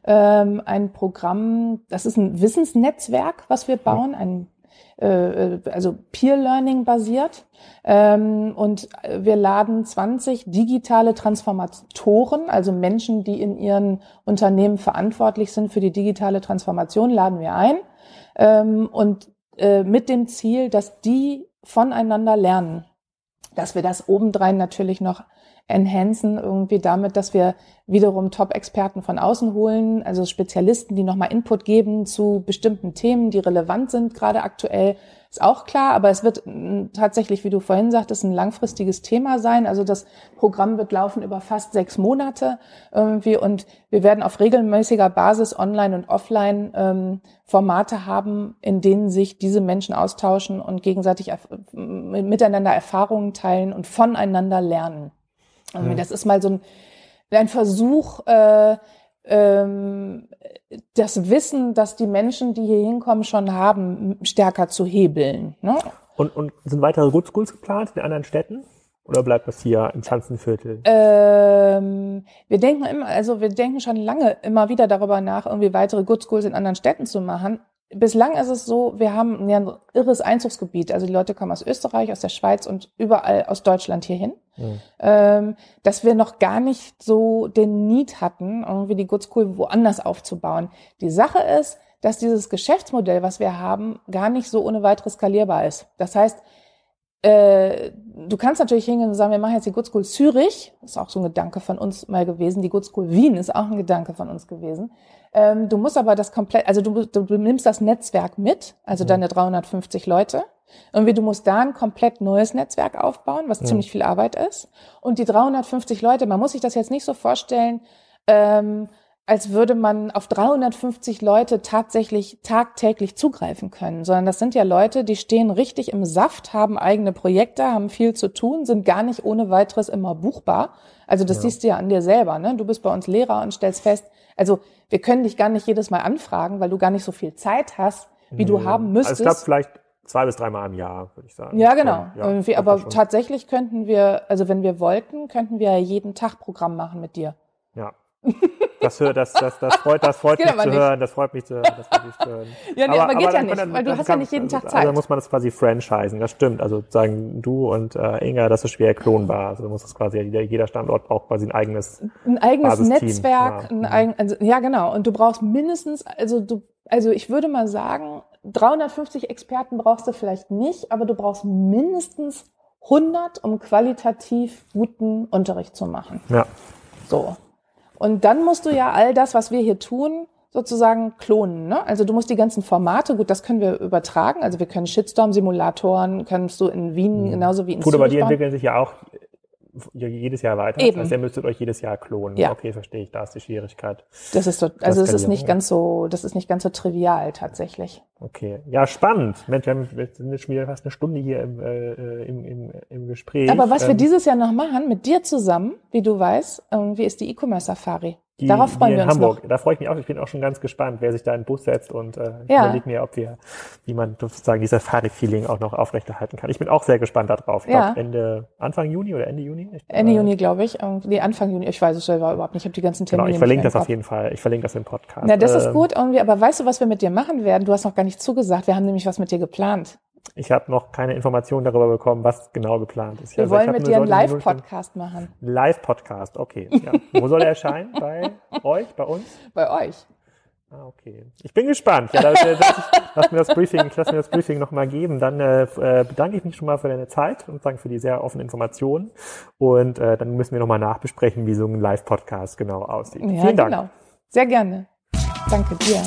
ähm, ein Programm, das ist ein Wissensnetzwerk, was wir bauen, ein äh, also Peer Learning basiert. Ähm, und wir laden 20 digitale Transformatoren, also Menschen, die in ihren Unternehmen verantwortlich sind für die digitale Transformation, laden wir ein. Ähm, und äh, mit dem Ziel, dass die voneinander lernen. Dass wir das obendrein natürlich noch enhancen irgendwie damit, dass wir wiederum Top-Experten von außen holen, also Spezialisten, die nochmal Input geben zu bestimmten Themen, die relevant sind, gerade aktuell, ist auch klar, aber es wird mm, tatsächlich, wie du vorhin sagtest, ein langfristiges Thema sein. Also das Programm wird laufen über fast sechs Monate irgendwie und wir werden auf regelmäßiger Basis online und offline ähm, Formate haben, in denen sich diese Menschen austauschen und gegenseitig miteinander Erfahrungen teilen und voneinander lernen. Mhm. Das ist mal so ein, ein Versuch, äh, ähm, das Wissen, das die Menschen, die hier hinkommen, schon haben, stärker zu hebeln. Ne? Und, und sind weitere Good Schools geplant in anderen Städten? Oder bleibt das hier im Schanzenviertel? Ähm, wir denken immer, also wir denken schon lange immer wieder darüber nach, irgendwie weitere Good Schools in anderen Städten zu machen bislang ist es so, wir haben ja ein irres Einzugsgebiet. Also die Leute kommen aus Österreich, aus der Schweiz und überall aus Deutschland hierhin. Mhm. Ähm, dass wir noch gar nicht so den Need hatten, irgendwie die Good School woanders aufzubauen. Die Sache ist, dass dieses Geschäftsmodell, was wir haben, gar nicht so ohne weiteres skalierbar ist. Das heißt, äh, du kannst natürlich hingehen und sagen, wir machen jetzt die Good School Zürich. Das ist auch so ein Gedanke von uns mal gewesen. Die Good School Wien ist auch ein Gedanke von uns gewesen. Ähm, du musst aber das komplett, also du, du, nimmst das Netzwerk mit, also mhm. deine 350 Leute. Irgendwie du musst da ein komplett neues Netzwerk aufbauen, was mhm. ziemlich viel Arbeit ist. Und die 350 Leute, man muss sich das jetzt nicht so vorstellen, ähm, als würde man auf 350 Leute tatsächlich tagtäglich zugreifen können, sondern das sind ja Leute, die stehen richtig im Saft, haben eigene Projekte, haben viel zu tun, sind gar nicht ohne weiteres immer buchbar. Also das ja. siehst du ja an dir selber. Ne? Du bist bei uns Lehrer und stellst fest, also wir können dich gar nicht jedes Mal anfragen, weil du gar nicht so viel Zeit hast, wie ja. du haben müsstest. Also ich glaube vielleicht zwei bis dreimal im Jahr, würde ich sagen. Ja, genau. Ja, aber tatsächlich könnten wir, also wenn wir wollten, könnten wir jeden Tag Programm machen mit dir. Das, das, das, das freut, das freut mich zu nicht. hören. Das freut mich zu hören. Das freut mich zu hören. Ja, nee, aber, aber geht aber ja nicht, dann, weil du hast ja nicht jeden Tag Zeit. Also, muss man das quasi franchisen. Das stimmt. Also sagen du und äh, Inga, das ist schwer klonbar. Also du musst das quasi jeder Standort braucht quasi ein eigenes ein eigenes Netzwerk, ja. ein eigen, also, ja genau. Und du brauchst mindestens, also du, also ich würde mal sagen, 350 Experten brauchst du vielleicht nicht, aber du brauchst mindestens 100, um qualitativ guten Unterricht zu machen. Ja. So. Und dann musst du ja all das, was wir hier tun, sozusagen klonen. Ne? Also du musst die ganzen Formate, gut, das können wir übertragen. Also wir können Shitstorm-Simulatoren, kannst du in Wien mhm. genauso wie in Gut, Zürich aber die bauen. entwickeln sich ja auch jedes Jahr weiter. Eben. Das heißt, ihr müsstet euch jedes Jahr klonen. Ja. Okay, verstehe ich. Da ist die Schwierigkeit. Das ist so, also es ist nicht ganz so, das ist nicht ganz so trivial tatsächlich. Okay. Ja, spannend. Mensch, wir, haben, sind jetzt schon wieder fast eine Stunde hier im, äh, im, im, im Gespräch. Aber was ähm, wir dieses Jahr noch machen, mit dir zusammen, wie du weißt, irgendwie ist die E-Commerce Safari. Die, Darauf freuen wir uns Hamburg. Noch. Da freue ich mich auch. Ich bin auch schon ganz gespannt, wer sich da in den Bus setzt und äh, ja. überlege mir, ob wir, wie man sozusagen dieser Safari-Feeling auch noch aufrechterhalten kann. Ich bin auch sehr gespannt darauf. Ich ja. glaub, Ende Anfang Juni oder Ende Juni? Ich, Ende äh, Juni, glaube ich. Nee, Anfang Juni. Ich weiß es selber überhaupt nicht. Ich habe die ganzen Termine. Genau, ich verlinke das auf jeden Fall. Ich verlinke das im Podcast. Na, das ist ähm, gut irgendwie. Aber weißt du, was wir mit dir machen werden? Du hast noch gar nicht zugesagt. Wir haben nämlich was mit dir geplant. Ich habe noch keine Informationen darüber bekommen, was genau geplant ist. Wir also wollen mit dir einen Live-Podcast machen. Live-Podcast, okay. Ja. Wo soll er erscheinen? Bei euch, bei uns? Bei euch. Ah, okay. Ich bin gespannt. Ja, dass, dass ich, lass mir das Briefing, ich lass mir das Briefing nochmal geben. Dann äh, äh, bedanke ich mich schon mal für deine Zeit und danke für die sehr offenen Informationen. Und äh, dann müssen wir nochmal nachbesprechen, wie so ein Live-Podcast genau aussieht. Ja, Vielen Dank. Genau. Sehr gerne. Danke dir.